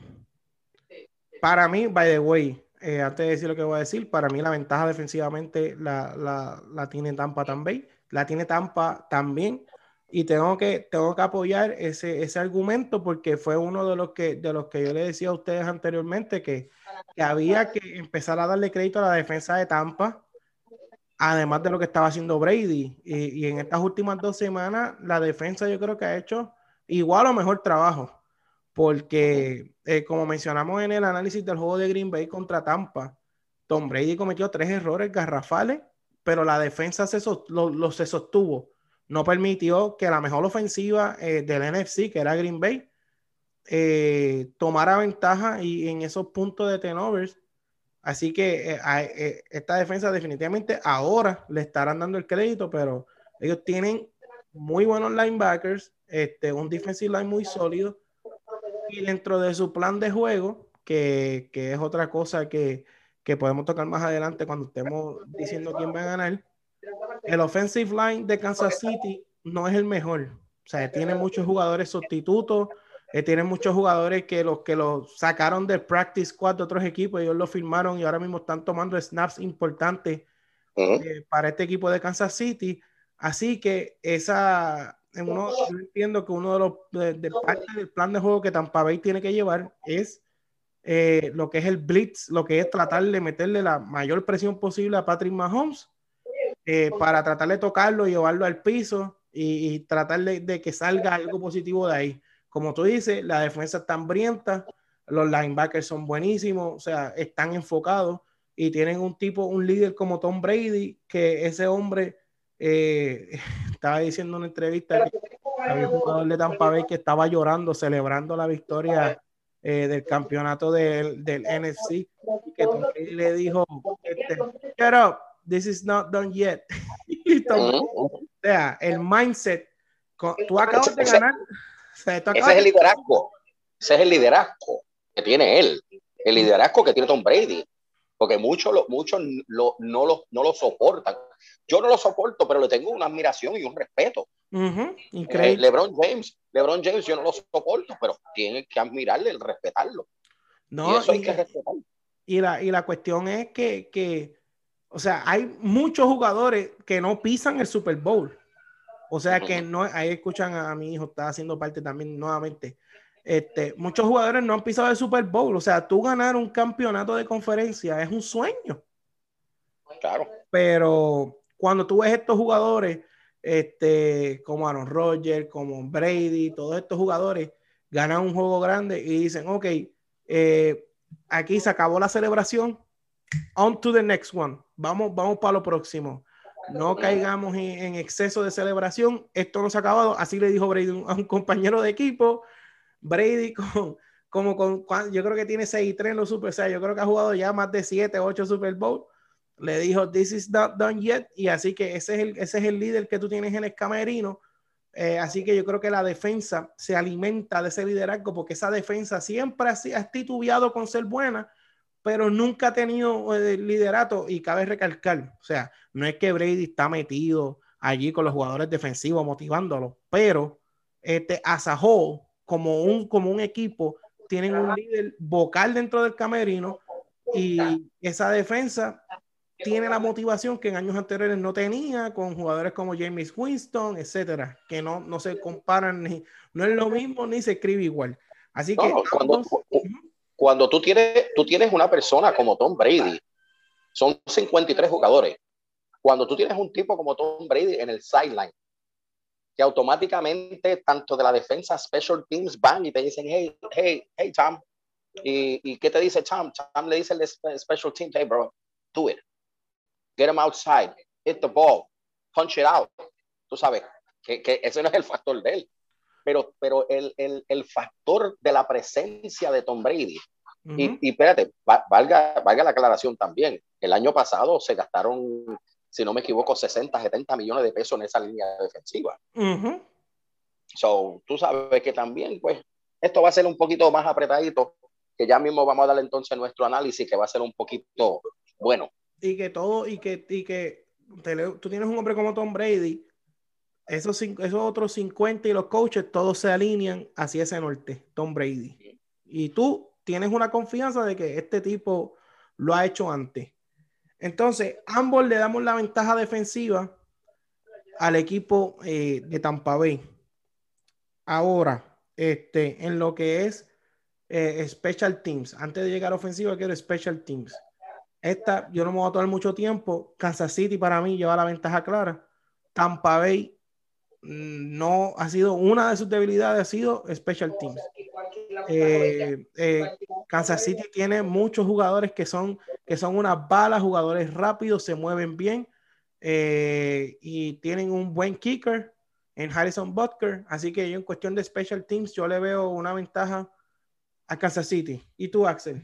para mí, by the way, eh, antes de decir lo que voy a decir, para mí la ventaja defensivamente la, la, la, tiene Tampa también, la tiene Tampa también, y tengo que, tengo que apoyar ese, ese argumento porque fue uno de los, que, de los que yo le decía a ustedes anteriormente que, que había que empezar a darle crédito a la defensa de Tampa además de lo que estaba haciendo Brady. Y, en estas últimas dos semanas, la defensa yo creo que ha hecho igual o mejor trabajo. Porque, eh, como mencionamos en el análisis del juego de Green Bay contra Tampa, Tom Brady cometió tres errores garrafales, pero la defensa se, se sostuvo. No permitió que la mejor ofensiva eh, del NFC, que era Green Bay, eh, tomara ventaja y en esos puntos de turnovers Así que esta defensa definitivamente ahora le estarán dando el crédito, pero ellos tienen muy buenos linebackers, este, un defensive line muy sólido y dentro de su plan de juego, que, que es otra cosa que, que, podemos tocar más adelante cuando estemos diciendo quién va a ganar, el offensive line de Kansas City no es el mejor. O sea, tiene muchos jugadores sustitutos, eh, tienen muchos jugadores que los que lo sacaron del practice squad de otros equipos, ellos lo firmaron y ahora mismo están tomando snaps importantes eh, para este equipo de Kansas City. Así que esa, yo entiendo que uno de los de, parte del plan de juego que Tampa Bay tiene que llevar es eh, lo que es el blitz, lo que es tratar de meterle la mayor presión posible a Patrick Mahomes para tratar de tocarlo, llevarlo al piso y, tratar de, que salga algo positivo de ahí. Como tú dices, la defensa está hambrienta, los linebackers son buenísimos, o sea, están enfocados y tienen un tipo, un líder como Tom Brady, que ese hombre eh, *laughs* estaba diciendo en una entrevista que había un jugador de Tampa Bay que estaba llorando, celebrando la victoria eh, del campeonato del, del NFC, que Tom Brady le dijo, este, shut up, this is not done yet. *laughs* o sea, el mindset, tú acabas de ganar ese es el liderazgo. Ese es el liderazgo que tiene él. El liderazgo que tiene Tom Brady. Porque muchos, muchos lo, no, lo, no lo soportan. Yo no lo soporto, pero le tengo una admiración y un respeto. Increíble. Eh, LeBron James, LeBron James, yo no lo soporto, pero tiene que admirarle, el respetarlo. No, y eso hay que respetar. Y la, y la cuestión es que, que, o sea, hay muchos jugadores que no pisan el Super Bowl. O sea que no, ahí escuchan a, mi hijo, está haciendo parte también nuevamente. Este, muchos jugadores no han pisado el Super Bowl. O sea, tú ganar un campeonato de conferencia es un sueño. Claro. Pero cuando tú ves estos jugadores, este, como Aaron Rodgers, como Brady, todos estos jugadores ganan un juego grande y dicen, ok, eh, aquí se acabó la celebración, on to the next one, vamos, vamos para lo próximo no caigamos en, exceso de celebración, esto no se ha acabado, así le dijo Brady a un compañero de equipo, Brady con, como con, yo creo que tiene 6 y 3 en los Super, o sea, yo creo que ha jugado ya más de 7, 8 Super Bowl, le dijo, this is not done yet, y así que ese es el, ese es el líder que tú tienes en el camerino, eh, así que yo creo que la defensa se alimenta de ese liderazgo, porque esa defensa siempre ha, ha titubeado con ser buena, pero nunca ha tenido eh, liderato. Y cabe recalcar, o sea, no es que Brady está metido allí con los jugadores defensivos motivándolos, pero este Asajó como un como un equipo tienen un líder vocal dentro del camerino y esa defensa tiene la motivación que en años anteriores no tenía con jugadores como James Winston, etcétera, que no, no se comparan ni, no es lo mismo ni se escribe igual. Así que cuando, cuando tú tienes, tú tienes una persona como Tom Brady, son 53 jugadores. Cuando tú tienes un tipo como Tom Brady en el sideline, que automáticamente tanto de la defensa, special teams van y te dicen, hey, hey, hey, Tom. ¿Y, y qué te dice Tom? Tom le dice al special team, hey, bro, do it. Get him outside, hit the ball, punch it out. Tú sabes que, que ese no es el factor de él. Pero, pero el, el, el factor de la presencia de Tom Brady. y, y, espérate, valga, valga la aclaración también. El año pasado se gastaron si no me equivoco, 60, 70 millones de pesos en esa línea defensiva. So, tú sabes que también, pues, esto va a ser un poquito más apretadito, que ya mismo vamos a darle entonces nuestro análisis, que va a ser un poquito bueno. Y que todo, y que, y que tú tienes un hombre como Tom Brady, esos, esos otros 50 y los coaches, todos se alinean hacia ese norte, Tom Brady. Y tú tienes una confianza de que este tipo lo ha hecho antes. Entonces, ambos le damos la ventaja defensiva al equipo eh, de Tampa Bay. Ahora, este, en lo que es eh, Special Teams, antes de llegar a ofensiva, quiero Special Teams. Esta, yo no me voy a tomar mucho tiempo. Kansas City para mí lleva la ventaja clara. Tampa Bay mm, no ha sido una de sus debilidades, ha sido Special Teams. Eh, Kansas City tiene muchos jugadores que son que son unas balas, jugadores rápidos, se mueven bien eh, y tienen un buen kicker en Harrison Butker. Así que yo en cuestión de special teams, yo le veo una ventaja a Kansas City. ¿Y tú, Axel?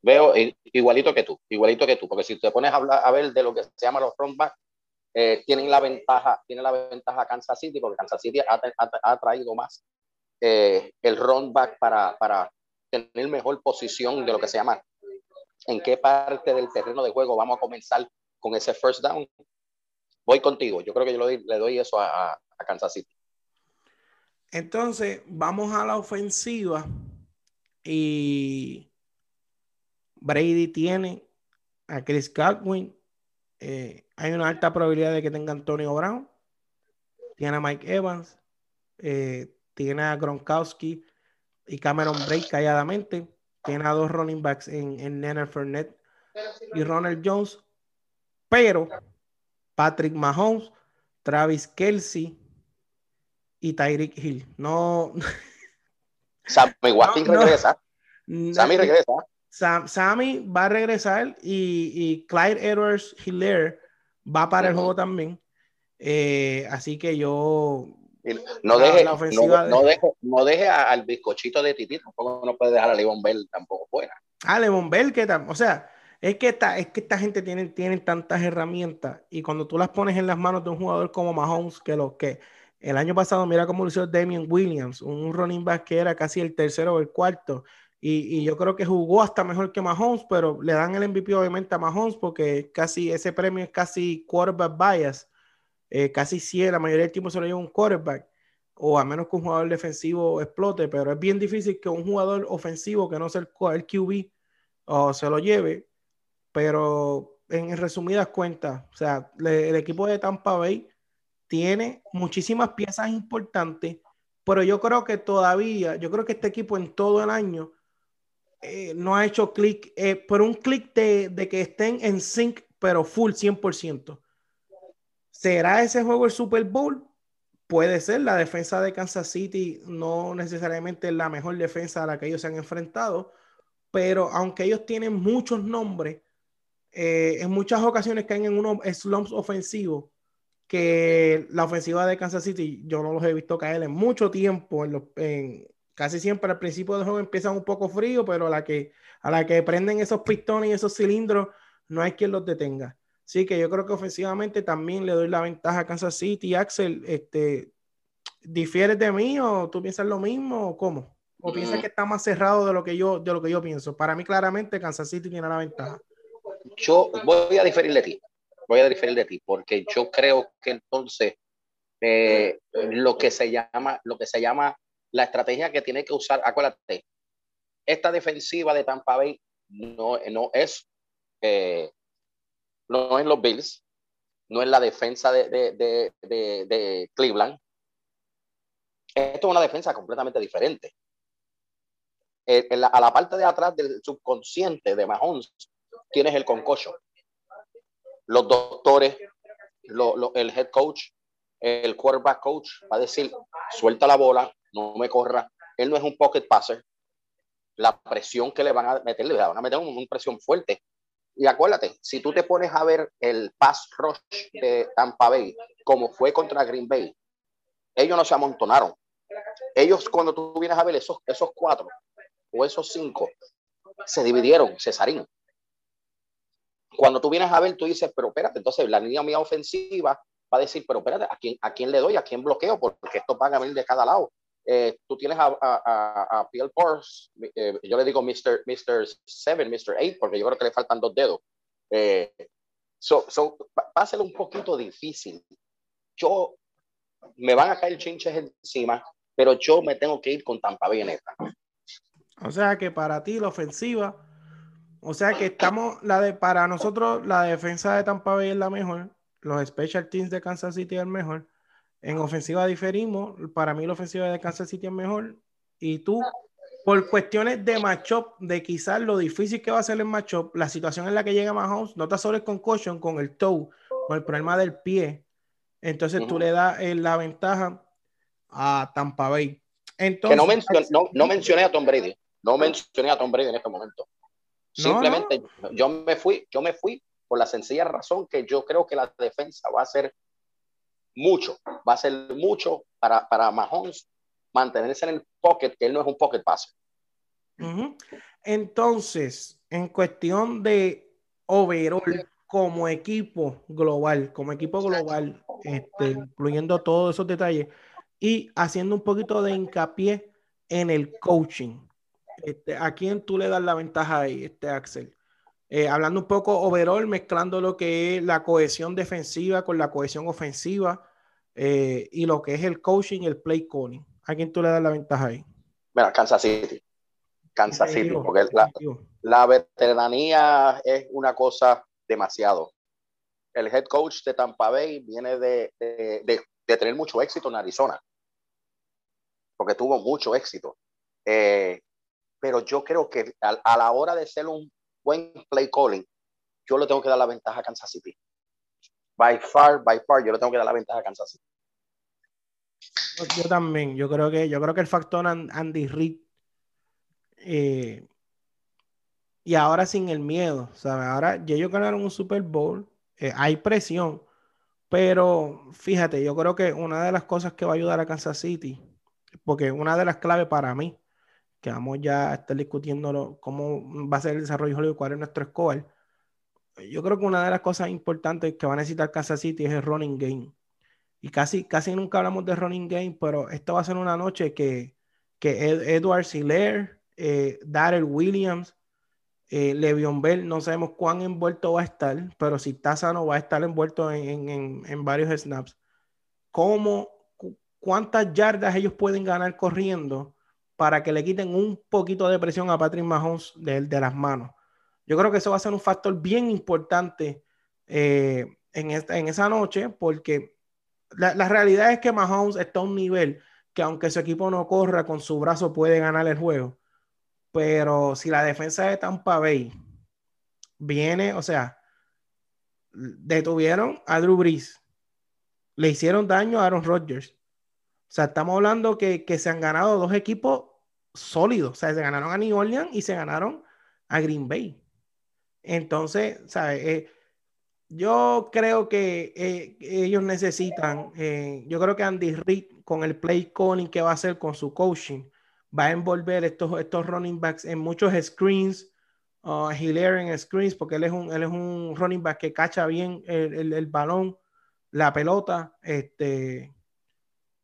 Veo igualito que tú, igualito que tú, porque si te pones a, hablar, a ver de lo que se llama los front back, eh, tienen la ventaja, tienen la ventaja Kansas City, porque Kansas City ha, ha, traído más eh, el run back para, para tener mejor posición de lo que se llama en qué parte del terreno de juego vamos a comenzar con ese first down. Voy contigo. Yo creo que yo le doy eso a, Kansas City. Entonces, vamos a la ofensiva y Brady tiene a Chris Godwin. Eh, hay una alta probabilidad de que tenga Antonio Brown. Tiene a Mike Evans. Eh, tiene a Gronkowski y Cameron Bray calladamente tiene a dos running backs en, en Leonard y Ronald Jones, pero Patrick Mahomes, Travis Kelsey y Tyreek Hill. No. *laughs* Sammy Watkins regresa. Sammy regresa. Sammy va a regresar y, y Clyde Edwards Hiller va para el juego también. Eh, así que yo no deje, no, deje, no deje al bizcochito de Titi, tampoco no puede dejar a Levon Bell tampoco fuera. Ah, Levon Bell, que o sea, es que esta, es que esta gente tiene, tiene tantas herramientas y cuando tú las pones en las manos de un jugador como Mahomes, que lo que el año pasado, mira cómo lo hizo Damian Williams, un running back que era casi el tercero o el cuarto, y, y, yo creo que jugó hasta mejor que Mahomes, pero le dan el MVP obviamente a Mahomes porque casi ese premio es casi quarterback bias eh, casi si la mayoría del tiempo se lo lleva un quarterback, o a menos que un jugador defensivo explote, pero es bien difícil que un jugador ofensivo que no sea el, QB o se lo lleve, pero en resumidas cuentas, o sea, el equipo de Tampa Bay tiene muchísimas piezas importantes, pero yo creo que todavía, yo creo que este equipo en todo el año eh, no ha hecho clic, eh, por un clic de, de, que estén en sync, pero full 100%. ¿Será ese juego el Super Bowl? Puede ser. La defensa de Kansas City no necesariamente es la mejor defensa a la que ellos se han enfrentado, pero aunque ellos tienen muchos nombres, eh, en muchas ocasiones caen en unos slumps ofensivos que la ofensiva de Kansas City yo no los he visto caer en mucho tiempo. En casi siempre al principio del juego empiezan un poco frío, pero a la que, a la que prenden esos pistones y esos cilindros, no hay quien los detenga. Sí, que yo creo que ofensivamente también le doy la ventaja a Kansas City. Axel, este, ¿difieres de mí o tú piensas lo mismo o cómo? ¿O piensas mm. que está más cerrado de lo que yo, de lo que yo pienso? Para mí, claramente, Kansas City tiene la ventaja. Yo voy a diferir de ti. Voy a diferir de ti, porque yo creo que entonces eh, lo que se llama, lo que se llama la estrategia que tiene que usar, acuérdate, esta defensiva de Tampa Bay no, no es eh, no es los Bills, no es la defensa de, de, de, de Cleveland. Esto es una defensa completamente diferente. A la parte de atrás del subconsciente de Mahomes tienes el concocho. Los doctores, el head coach, el quarterback coach va a decir, suelta la bola, no me corra. Él no es un pocket passer. La presión que le van a meter, le van a meter una presión fuerte. Y acuérdate, si tú te pones a ver el pass rush de Tampa Bay, como fue contra Green Bay, ellos no se amontonaron. Ellos, cuando tú vienes a ver esos, esos cuatro o esos cinco, se dividieron, Cesarín. Cuando tú vienes a ver, tú dices, pero espérate, entonces la línea mía ofensiva va a decir, pero espérate, ¿a quién, a quién le doy? ¿A quién bloqueo? Porque esto van a venir de cada lado. Eh, tú tienes a, a, a, Pierre eh, yo le digo Mr. Mr. 7, Mr. 8, porque yo creo que le faltan dos dedos. Eh, so, so, va a ser un poquito difícil. Yo, me van a caer chinches encima, pero yo me tengo que ir con Tampa Bay en esta. O sea que para ti la ofensiva, o sea que estamos, la de, para nosotros la defensa de Tampa Bay es la mejor, los special teams de Kansas City es el mejor, en ofensiva diferimos. Para mí la ofensiva de Kansas City es mejor. Y tú, por cuestiones de matchup, de quizás lo difícil que va a ser el matchup, la situación en la que llega Mahomes, no está solo el concussion con el toe, con el problema del pie. Entonces tú le das eh, la ventaja a Tampa Bay. Entonces, que no, no, *laughs* mencioné a Tom Brady. No mencioné a Tom Brady en este momento. Simplemente yo me fui, yo me fui por la sencilla razón que yo creo que la defensa va a ser mucho, va a ser mucho para, para Mahomes mantenerse en el pocket, que él no es un pocket passer. Entonces, en cuestión de overall como equipo global, como equipo global, este, incluyendo todos esos detalles y haciendo un poquito de hincapié en el coaching. Este, ¿A quién tú le das la ventaja ahí, este Axel? Eh, hablando un poco overall, mezclando lo que es la cohesión defensiva con la cohesión ofensiva eh, y lo que es el coaching y el play calling. ¿A quién tú le das la ventaja ahí? Mira, Kansas City. Kansas City, porque la, la, veteranía es una cosa demasiado. El head coach de Tampa Bay viene de, de, de, tener mucho éxito en Arizona, porque tuvo mucho éxito. Eh, pero yo creo que a, a, la hora de ser un buen play calling, yo le tengo que dar la ventaja a Kansas City. By far, by far, yo le tengo que dar la ventaja a Kansas City. Yo también, yo creo que, yo creo que el factor Andy Reid eh, y ahora sin el miedo, ¿sabes? Ahora ellos ganaron un Super Bowl, eh, hay presión, pero fíjate, yo creo que una de las cosas que va a ayudar a Kansas City, porque una de las claves para mí, que vamos ya a estar discutiendo cómo va a ser el desarrollo y cuál es nuestro score, yo creo que una de las cosas importantes que va a necesitar Kansas City es el running game. Y casi, casi nunca hablamos de running game, pero esta va a ser una noche que, que Edward Siler, eh, Darrell Williams, eh, Le'Veon Bell, no sabemos cuán envuelto va a estar, pero si está sano va a estar envuelto en, en, en varios snaps. ¿Cómo, ¿Cuántas yardas ellos pueden ganar corriendo para que le quiten un poquito de presión a Patrick Mahomes de, de las manos? Yo creo que eso va a ser un factor bien importante eh, en, esa noche porque la, realidad es que Mahomes está a un nivel que aunque su equipo no corra con su brazo puede ganar el juego. Pero si la defensa de Tampa Bay viene, o sea, detuvieron a Drew Brees, le hicieron daño a Aaron Rodgers. O sea, estamos hablando que, que se han ganado dos equipos sólidos. O sea, se ganaron a New Orleans y se ganaron a Green Bay. Entonces, ¿sabes? Eh, yo creo que eh, ellos necesitan, eh, yo creo que Andy Reid con el play calling que va a hacer con su coaching, va a envolver estos, estos running backs en muchos screens, uh, en screens, porque él es, un, él es un running back que cacha bien el, el, balón, la pelota, este,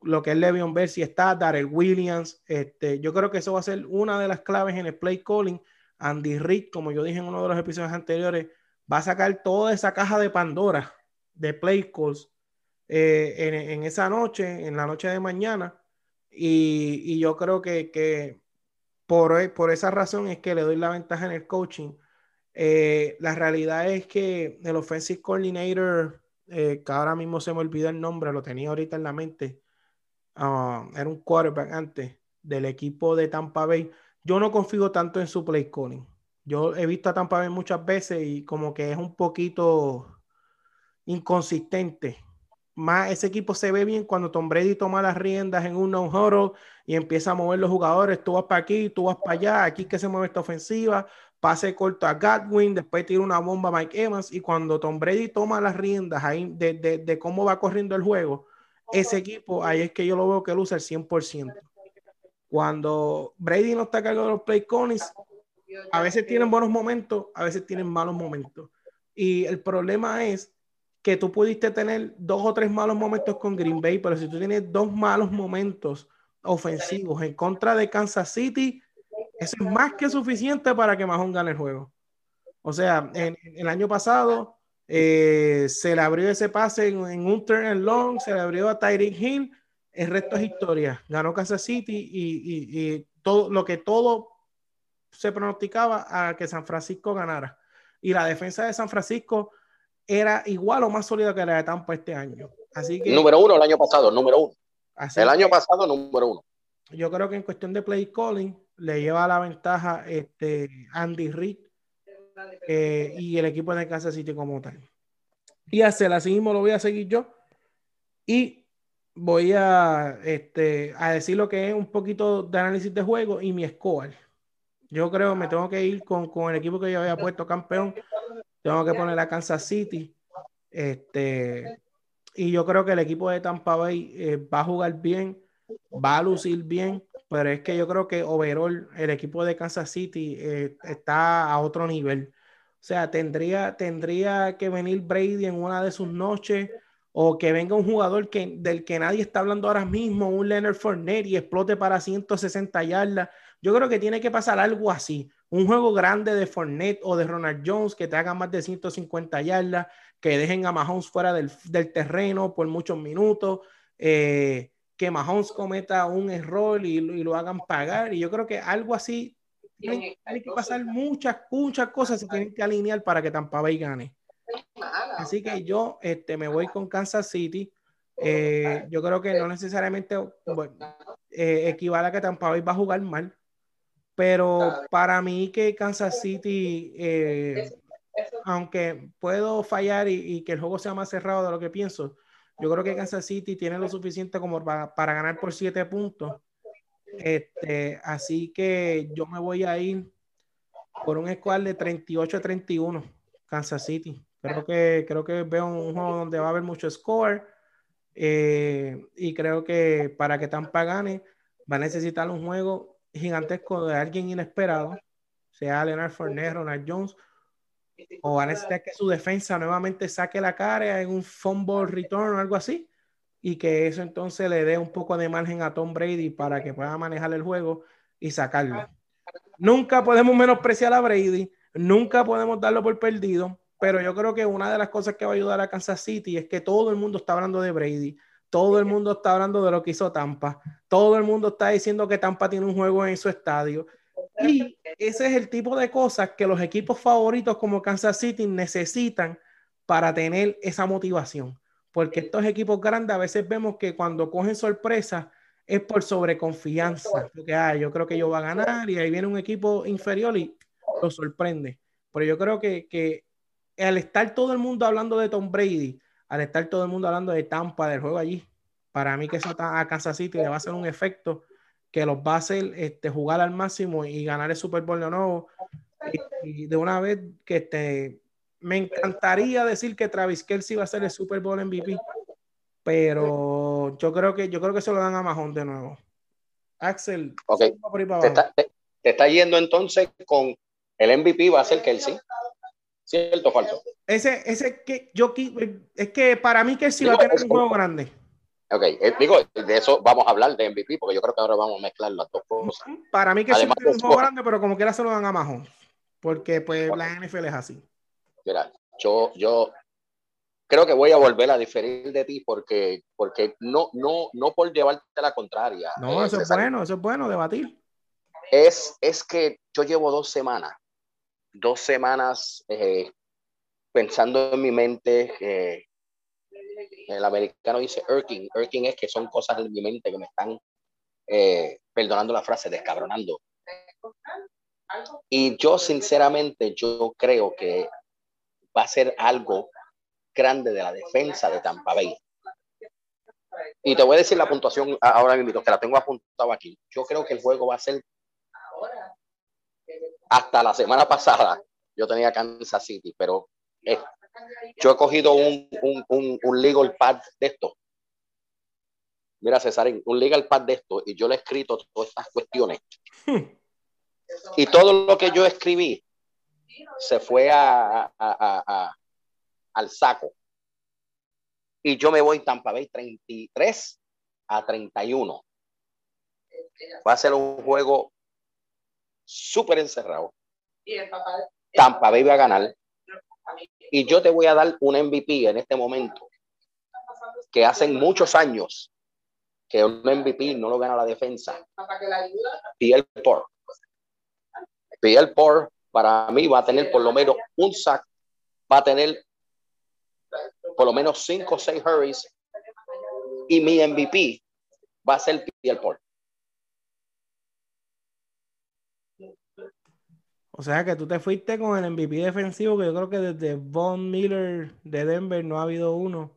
lo que es Le'Veon Bell, si está, Darrell Williams, este, yo creo que eso va a ser una de las claves en el play calling. Andy Reid, como yo dije en uno de los episodios anteriores, va a sacar toda esa caja de Pandora de play calls eh, en, esa noche, en la noche de mañana. Y, yo creo que, por, esa razón es que le doy la ventaja en el coaching. Eh, la realidad es que el offensive coordinator, eh, que ahora mismo se me olvidó el nombre, lo tenía ahorita en la mente, ah, era un quarterback antes del equipo de Tampa Bay. Yo no confío tanto en su play calling. Yo he visto a Tampa Bay muchas veces y como que es un poquito inconsistente. Más ese equipo se ve bien cuando Tom Brady toma las riendas en un no y empieza a mover los jugadores. Tú vas para aquí, tú vas para allá, aquí que se mueve esta ofensiva, pase corto a Godwin, después tira una bomba a Mike Evans y cuando Tom Brady toma las riendas ahí de, de, de cómo va corriendo el juego, ese equipo, ahí es que yo lo veo que luce el 100%. Cuando Brady no está cargando los play callings, a veces tienen buenos momentos, a veces tienen malos momentos. Y el problema es que tú pudiste tener dos o tres malos momentos con Green Bay, pero si tú tienes dos malos momentos ofensivos en contra de Kansas City, eso es más que suficiente para que Mahomes gane el juego. O sea, en, el año pasado eh, se le abrió ese pase en, un turn and long, se le abrió a Tyreek Hill, el resto es historia. Ganó Kansas City y, y todo lo que todo se pronosticaba a que San Francisco ganara. Y la defensa de San Francisco era igual o más sólida que la de Tampa este año. Así que, número uno el año pasado, número uno. el año pasado, número uno. Yo creo que en cuestión de play calling le lleva la ventaja este Andy Reid eh, y el equipo de Kansas City como tal. Y hacer así mismo lo voy a seguir yo. Y voy a, este, a decir lo que es un poquito de análisis de juego y mi score. Yo creo me tengo que ir con, con, el equipo que yo había puesto campeón. Tengo que poner a Kansas City. Este, y yo creo que el equipo de Tampa Bay eh, va a jugar bien, va a lucir bien, pero es que yo creo que overall el equipo de Kansas City eh, está a otro nivel. O sea, tendría, tendría que venir Brady en una de sus noches o que venga un jugador que, del que nadie está hablando ahora mismo, un Leonard Fournette y explote para 160 yardas yo creo que tiene que pasar algo así. Un juego grande de Fournette o de Ronald Jones que te haga más de 150 yardas, que dejen a Mahomes fuera del, terreno por muchos minutos, eh, que Mahomes cometa un error y, lo hagan pagar. Y yo creo que algo así tiene, que pasar muchas, muchas cosas se tienen que alinear para que Tampa Bay gane. Así que yo este, me voy con Kansas City. Eh, yo creo que no necesariamente eh, equivale a que Tampa Bay va a jugar mal. Pero para mí que Kansas City, eh, aunque puedo fallar y, que el juego sea más cerrado de lo que pienso, yo creo que Kansas City tiene lo suficiente como para, ganar por siete puntos. Este, así que yo me voy a ir por un score de 38 a 31, Kansas City. Creo que, creo que veo un juego donde va a haber mucho score. Eh, y creo que para que Tampa gane, va a necesitar un juego gigantesco de alguien inesperado, sea Leonard Fournette, Ronald Jones, o a necesitar que su defensa nuevamente saque la cara en un fumble return o algo así, y que eso entonces le dé un poco de margen a Tom Brady para que pueda manejar el juego y sacarlo. Nunca podemos menospreciar a Brady, nunca podemos darlo por perdido, pero yo creo que una de las cosas que va a ayudar a Kansas City es que todo el mundo está hablando de Brady todo el mundo está hablando de lo que hizo Tampa. Todo el mundo está diciendo que Tampa tiene un juego en su estadio. Y ese es el tipo de cosas que los equipos favoritos como Kansas City necesitan para tener esa motivación. Porque estos equipos grandes a veces vemos que cuando cogen sorpresa es por sobreconfianza. Porque ah, yo creo que yo va a ganar y ahí viene un equipo inferior y lo sorprende. Pero yo creo que, que al estar todo el mundo hablando de Tom Brady, al estar todo el mundo hablando de Tampa, del juego allí, para mí que eso a Kansas City le va a hacer un efecto que los va a hacer este, jugar al máximo y ganar el Super Bowl de nuevo. Y, de una vez que este, me encantaría decir que Travis Kelsey va a ser el Super Bowl MVP, pero yo creo que yo creo que se lo dan a Mahon de nuevo. Axel, te, está, te, está, yendo entonces con el MVP va a ser Kelsey. ¿Cierto o falso? Ese, ese que yo es que para mí que sí va a tener un juego grande. Ok, eh, digo, de eso vamos a hablar de MVP, porque yo creo que ahora vamos a mezclar las dos cosas. Para mí que sí va a tener un juego grande, pero como quiera se lo dan a Mahomes, porque pues la NFL es así. Mira, yo, yo creo que voy a volver a diferir de ti porque, porque no, no, no por llevarte la contraria. No, eso es bueno, eso es bueno, debatir. Es, es que yo llevo dos semanas dos semanas eh, pensando en mi mente. que el americano dice irking. Irking es que son cosas en mi mente que me están, eh, perdonando la frase, descabronando. Y yo sinceramente, yo creo que va a ser algo grande de la defensa de Tampa Bay. Y te voy a decir la puntuación ahora mismo, que la tengo apuntado aquí. Yo creo que el juego va a ser hasta la semana pasada. Yo tenía Kansas City, pero yo he cogido un, un, un, legal pad de esto. Mira, César, un legal pad de esto, y yo le he escrito todas estas cuestiones. Hmm. Y todo lo que yo escribí se fue a, al saco. Y yo me voy Tampa Bay 33 a 31. Va a ser un juego súper encerrado. Tampa Bay va a ganar. Y yo te voy a dar un MVP en este momento, que hacen muchos años que un MVP no lo gana la defensa. Pierre Por. Pierre Por, para mí, va a tener por lo menos un sack, va a tener por lo menos cinco o seis hurries, y mi MVP va a ser Pierre Por. O sea que tú te fuiste con el MVP defensivo, que yo creo que desde Von Miller de Denver no ha habido uno.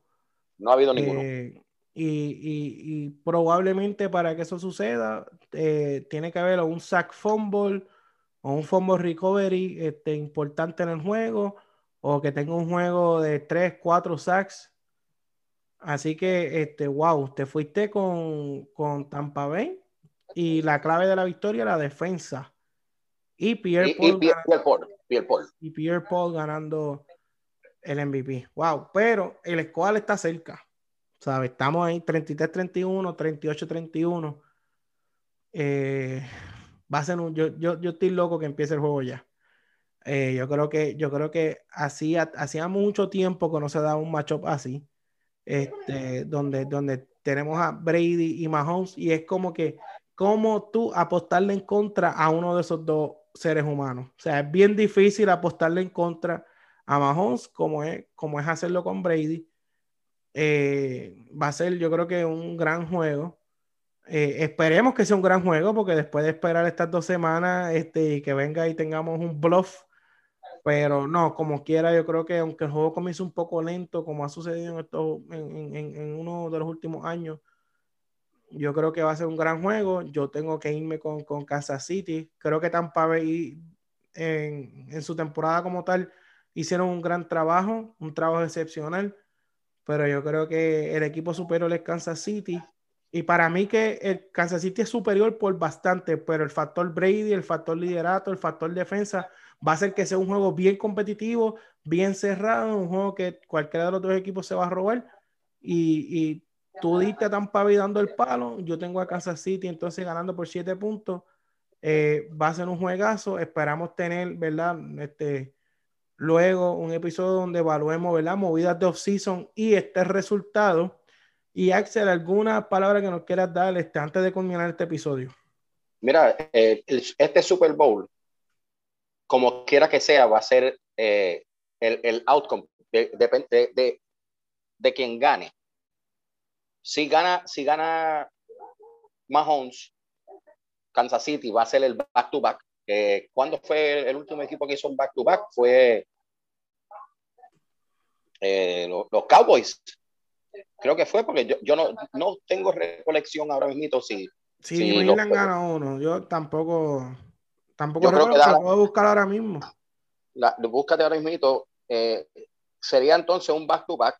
No ha habido ninguno. Eh, y, probablemente para que eso suceda, eh, tiene que haber un sack fumble o un fumble recovery este, importante en el juego, o que tenga un juego de 3, 4 sacks. Así que, este, wow, te fuiste con, con Tampa Bay y la clave de la victoria, la defensa. Y Pierre, Paul, y Pierre Paul ganando el MVP. Wow, pero el squad está cerca. ¿Sabes? Estamos ahí 33-31, 38-31. Eh, va a ser un, yo, yo, yo, estoy loco que empiece el juego ya. Eh, yo creo que, yo creo que hacía, hacía mucho tiempo que no se daba un matchup así. Este, donde, donde tenemos a Brady y Mahomes, y es como que, como tú apostarle en contra a uno de esos dos seres humanos. O sea, es bien difícil apostarle en contra a Mahomes como es, como es hacerlo con Brady. Eh, va a ser, yo creo que un gran juego. Eh, esperemos que sea un gran juego, porque después de esperar estas dos semanas este, y que venga y tengamos un bluff, pero no, como quiera, yo creo que aunque el juego comience un poco lento, como ha sucedido en, en, en uno de los últimos años, yo creo que va a ser un gran juego. Yo tengo que irme con, con Kansas City. Creo que Tampa Bay en, en, su temporada como tal hicieron un gran trabajo, un trabajo excepcional. Pero yo creo que el equipo superior es Kansas City. Y para mí que el Kansas City es superior por bastante, pero el factor Brady, el factor liderato, el factor defensa va a hacer que sea un juego bien competitivo, bien cerrado, un juego que cualquiera de los dos equipos se va a robar. Y, y Tú diste a Tampa dando el palo, yo tengo a Kansas City entonces ganando por siete puntos. Eh, va a ser un juegazo. Esperamos tener, ¿verdad? Este, luego un episodio donde evaluemos, ¿verdad? Movidas de off-season y este resultado. Y Axel, ¿alguna palabra que nos quieras dar este, antes de culminar este episodio? Mira, eh, este Super Bowl, como quiera que sea, va a ser eh, el, el, outcome, depende de, de, de, quien gane si gana, si gana Mahomes, Kansas City va a ser el back-to-back. ¿Cuándo fue el último equipo que hizo un back-to-back? Fue eh, los, Cowboys. Creo que fue porque yo, yo no, no, tengo recolección ahora mismo si. Sí, si New gana uno. Yo tampoco. Tampoco yo creo que la, puedo buscar ahora mismo. La, búscate ahora mismo. Eh, sería entonces un back-to-back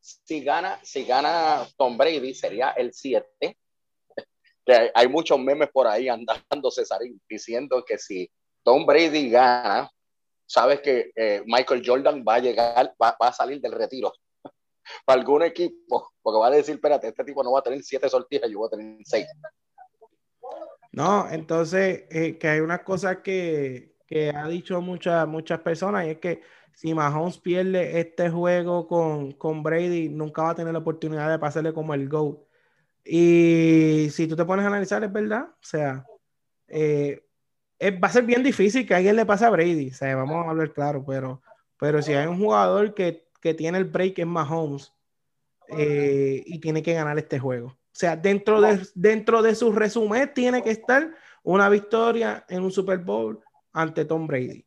si gana, si gana Tom Brady, sería el 7. hay, muchos memes por ahí andando, Cesarín, diciendo que si Tom Brady gana, sabes que eh, Michael Jordan va a llegar, va, a salir del retiro *laughs* para algún equipo, porque va a decir, espérate, este tipo no va a tener siete sortijas, yo voy a tener seis. No, entonces, eh, que hay una cosa que, que ha dicho muchas, muchas personas y es que si Mahomes pierde este juego con, con, Brady, nunca va a tener la oportunidad de pasarle como el GOAT. Y si tú te pones a analizar, es verdad. O sea, eh, va a ser bien difícil que alguien le pase a Brady, o sea, vamos a hablar claro, pero, pero si hay un jugador que, que tiene el break es Mahomes eh, y tiene que ganar este juego. O sea, dentro de, dentro de su resumen tiene que estar una victoria en un Super Bowl ante Tom Brady.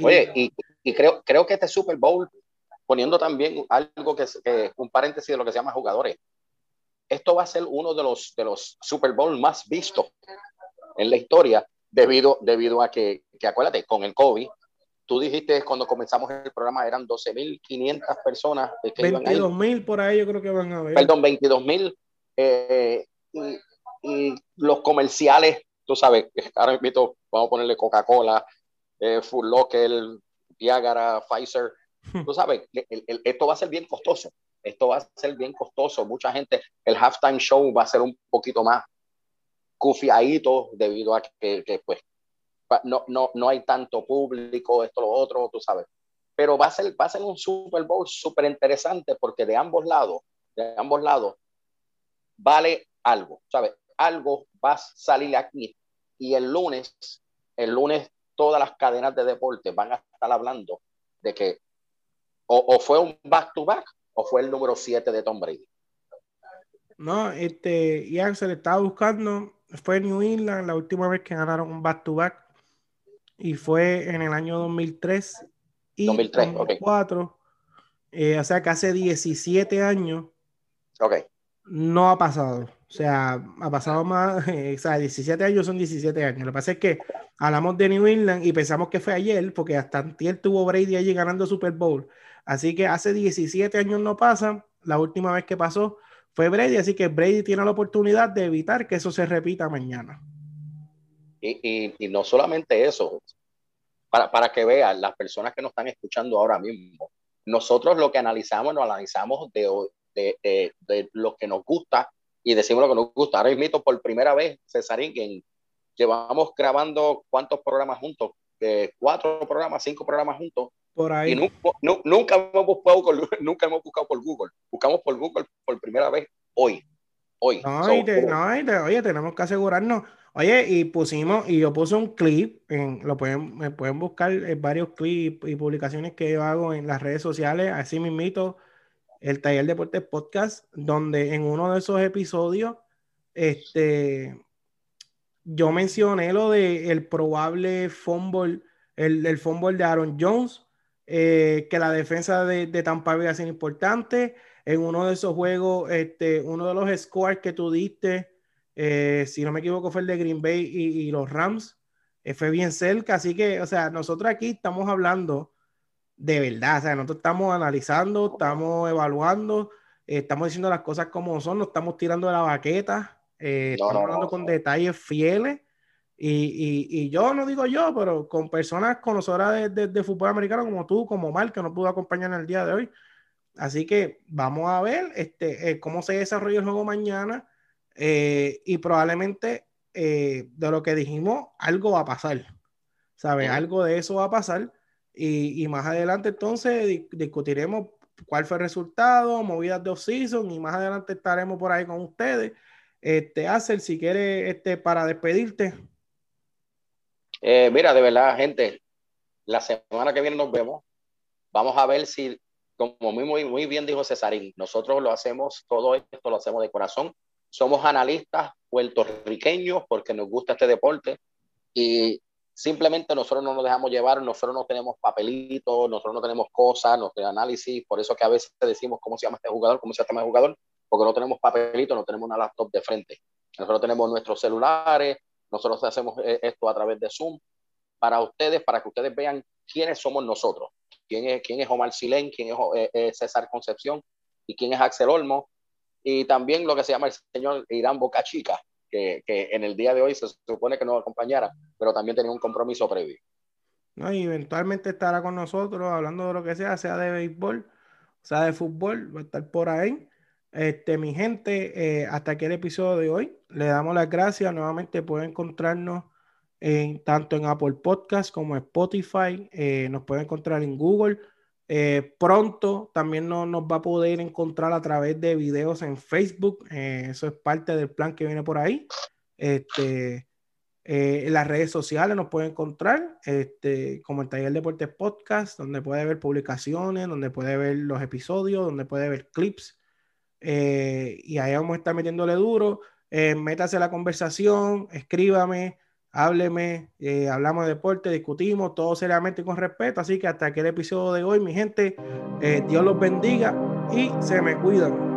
Oye, y, y creo, creo que este Super Bowl, poniendo también algo que es un paréntesis de lo que se llama jugadores, esto va a ser uno de los, de los Super Bowl más vistos en la historia debido, debido a que, que acuérdate, con el COVID, tú dijiste cuando comenzamos el programa eran 12.500 personas. Que 22.000 por ahí yo creo que van a ver. Perdón, 22.000. Eh, y, y, los comerciales, tú sabes, ahora mismo vamos a ponerle Coca-Cola, eh, Full Locker, Viagra, Pfizer. Hmm. Tú sabes, esto va a ser bien costoso. Esto va a ser bien costoso. Mucha gente, el halftime show va a ser un poquito más cufiadito debido a que, que pues no, no, no hay tanto público, esto, lo otro, tú sabes. Pero va a ser, va a ser un Super Bowl súper interesante porque de ambos lados, de ambos lados, vale algo, ¿sabes? Algo va a salir aquí. Y el lunes, el lunes, todas las cadenas de deporte van a estar hablando de que o, fue un back-to-back o fue el número 7 de Tom Brady. No, este, se le estaba buscando, fue New England la última vez que ganaron un back-to-back y fue en el año 2003 y 2004. Eh, o sea que hace 17 años okay. no ha pasado. O sea, ha pasado más, *laughs* o sea, 17 años son 17 años. Lo que pasa es que hablamos de New England y pensamos que fue ayer, porque hasta antier tuvo Brady allí ganando Super Bowl. Así que hace 17 años no pasa. La última vez que pasó fue Brady, así que Brady tiene la oportunidad de evitar que eso se repita mañana. Y, y, no solamente eso, para, para, que vean las personas que nos están escuchando ahora mismo, nosotros lo que analizamos, lo analizamos de, de, de, lo que nos gusta y decimos lo que nos gusta. Ahora mismo, por primera vez, Cesarín, que llevamos grabando cuántos programas juntos, eh, cuatro programas, cinco programas juntos. Por ahí. Y nunca, nunca, hemos buscado, *laughs* nunca hemos buscado por Google. Buscamos por Google por primera vez hoy. Hoy. No, no oye, tenemos que asegurarnos. Oye, y pusimos, y yo puse un clip, en, lo pueden, me pueden buscar en varios clips y publicaciones que yo hago en las redes sociales, así mismito, el Taller Deportes Podcast, donde en uno de esos episodios, este, yo mencioné lo de el probable fumble, el, el fumble de Aaron Jones, eh, que la defensa de, Tampa Bay es importante. En uno de esos juegos, este, uno de los scores que tú diste, eh, si no me equivoco, fue el de Green Bay y, los Rams. Eh, fue bien cerca, así que, o sea, nosotros aquí estamos hablando de verdad, o sea, nosotros estamos analizando, estamos evaluando, eh, estamos diciendo las cosas como son, no estamos tirando de la baqueta, estamos hablando con detalles fieles. Y, y, yo no digo yo, pero con personas conocedoras de, de, fútbol americano como tú, como Mal, que no pudo acompañar en el día de hoy. Así que vamos a ver este, cómo se desarrolla el juego mañana. Eh, y probablemente eh, de lo que dijimos, algo va a pasar. ¿Sabes? Algo de eso va a pasar. Y, y más adelante entonces discutiremos cuál fue el resultado, movidas de off-season y más adelante estaremos por ahí con ustedes. Este, Acer, si quieres, este, para despedirte. Eh, mira, de verdad, gente, la semana que viene nos vemos. Vamos a ver si, como muy, muy bien dijo Cesarín, nosotros lo hacemos, todo esto lo hacemos de corazón somos analistas puertorriqueños porque nos gusta este deporte y simplemente nosotros no nos dejamos llevar, nosotros no tenemos papelitos, nosotros no tenemos cosas, no tenemos análisis, por eso que a veces decimos cómo se llama este jugador, cómo se llama este jugador, porque no tenemos papelitos, no tenemos una laptop de frente. Nosotros tenemos nuestros celulares, nosotros hacemos eh, esto a través de Zoom. Para ustedes, para que ustedes vean quiénes somos nosotros, quién es, quién es Omar Silén, quién es eh, eh, César Concepción y quién es Axel Olmo y también lo que se llama el señor Irán Boca Chica, que, que en el día de hoy se supone que nos acompañara, pero también tenía un compromiso previo. No, y eventualmente estará con nosotros hablando de lo que sea, sea de béisbol, sea de fútbol, va a estar por ahí. Este, mi gente, eh, hasta aquí el episodio de hoy. Le damos las gracias. Nuevamente pueden encontrarnos en, tanto en Apple Podcast como en Spotify. Eh, nos pueden encontrar en Google. Eh, pronto también no, nos va a poder encontrar a través de videos en Facebook. Eh, eso es parte del plan que viene por ahí. Este, Eh, en las redes sociales nos puede encontrar este, como el Taller Deportes Podcast, donde puede ver publicaciones, donde puede ver los episodios, donde puede ver clips. Y ahí vamos a estar metiéndole duro. Métase a la conversación, escríbame, hábleme, hablamos de deporte, discutimos todo seriamente con respeto. Así que hasta aquí el episodio de hoy, mi gente, Dios los bendiga y se me cuidan.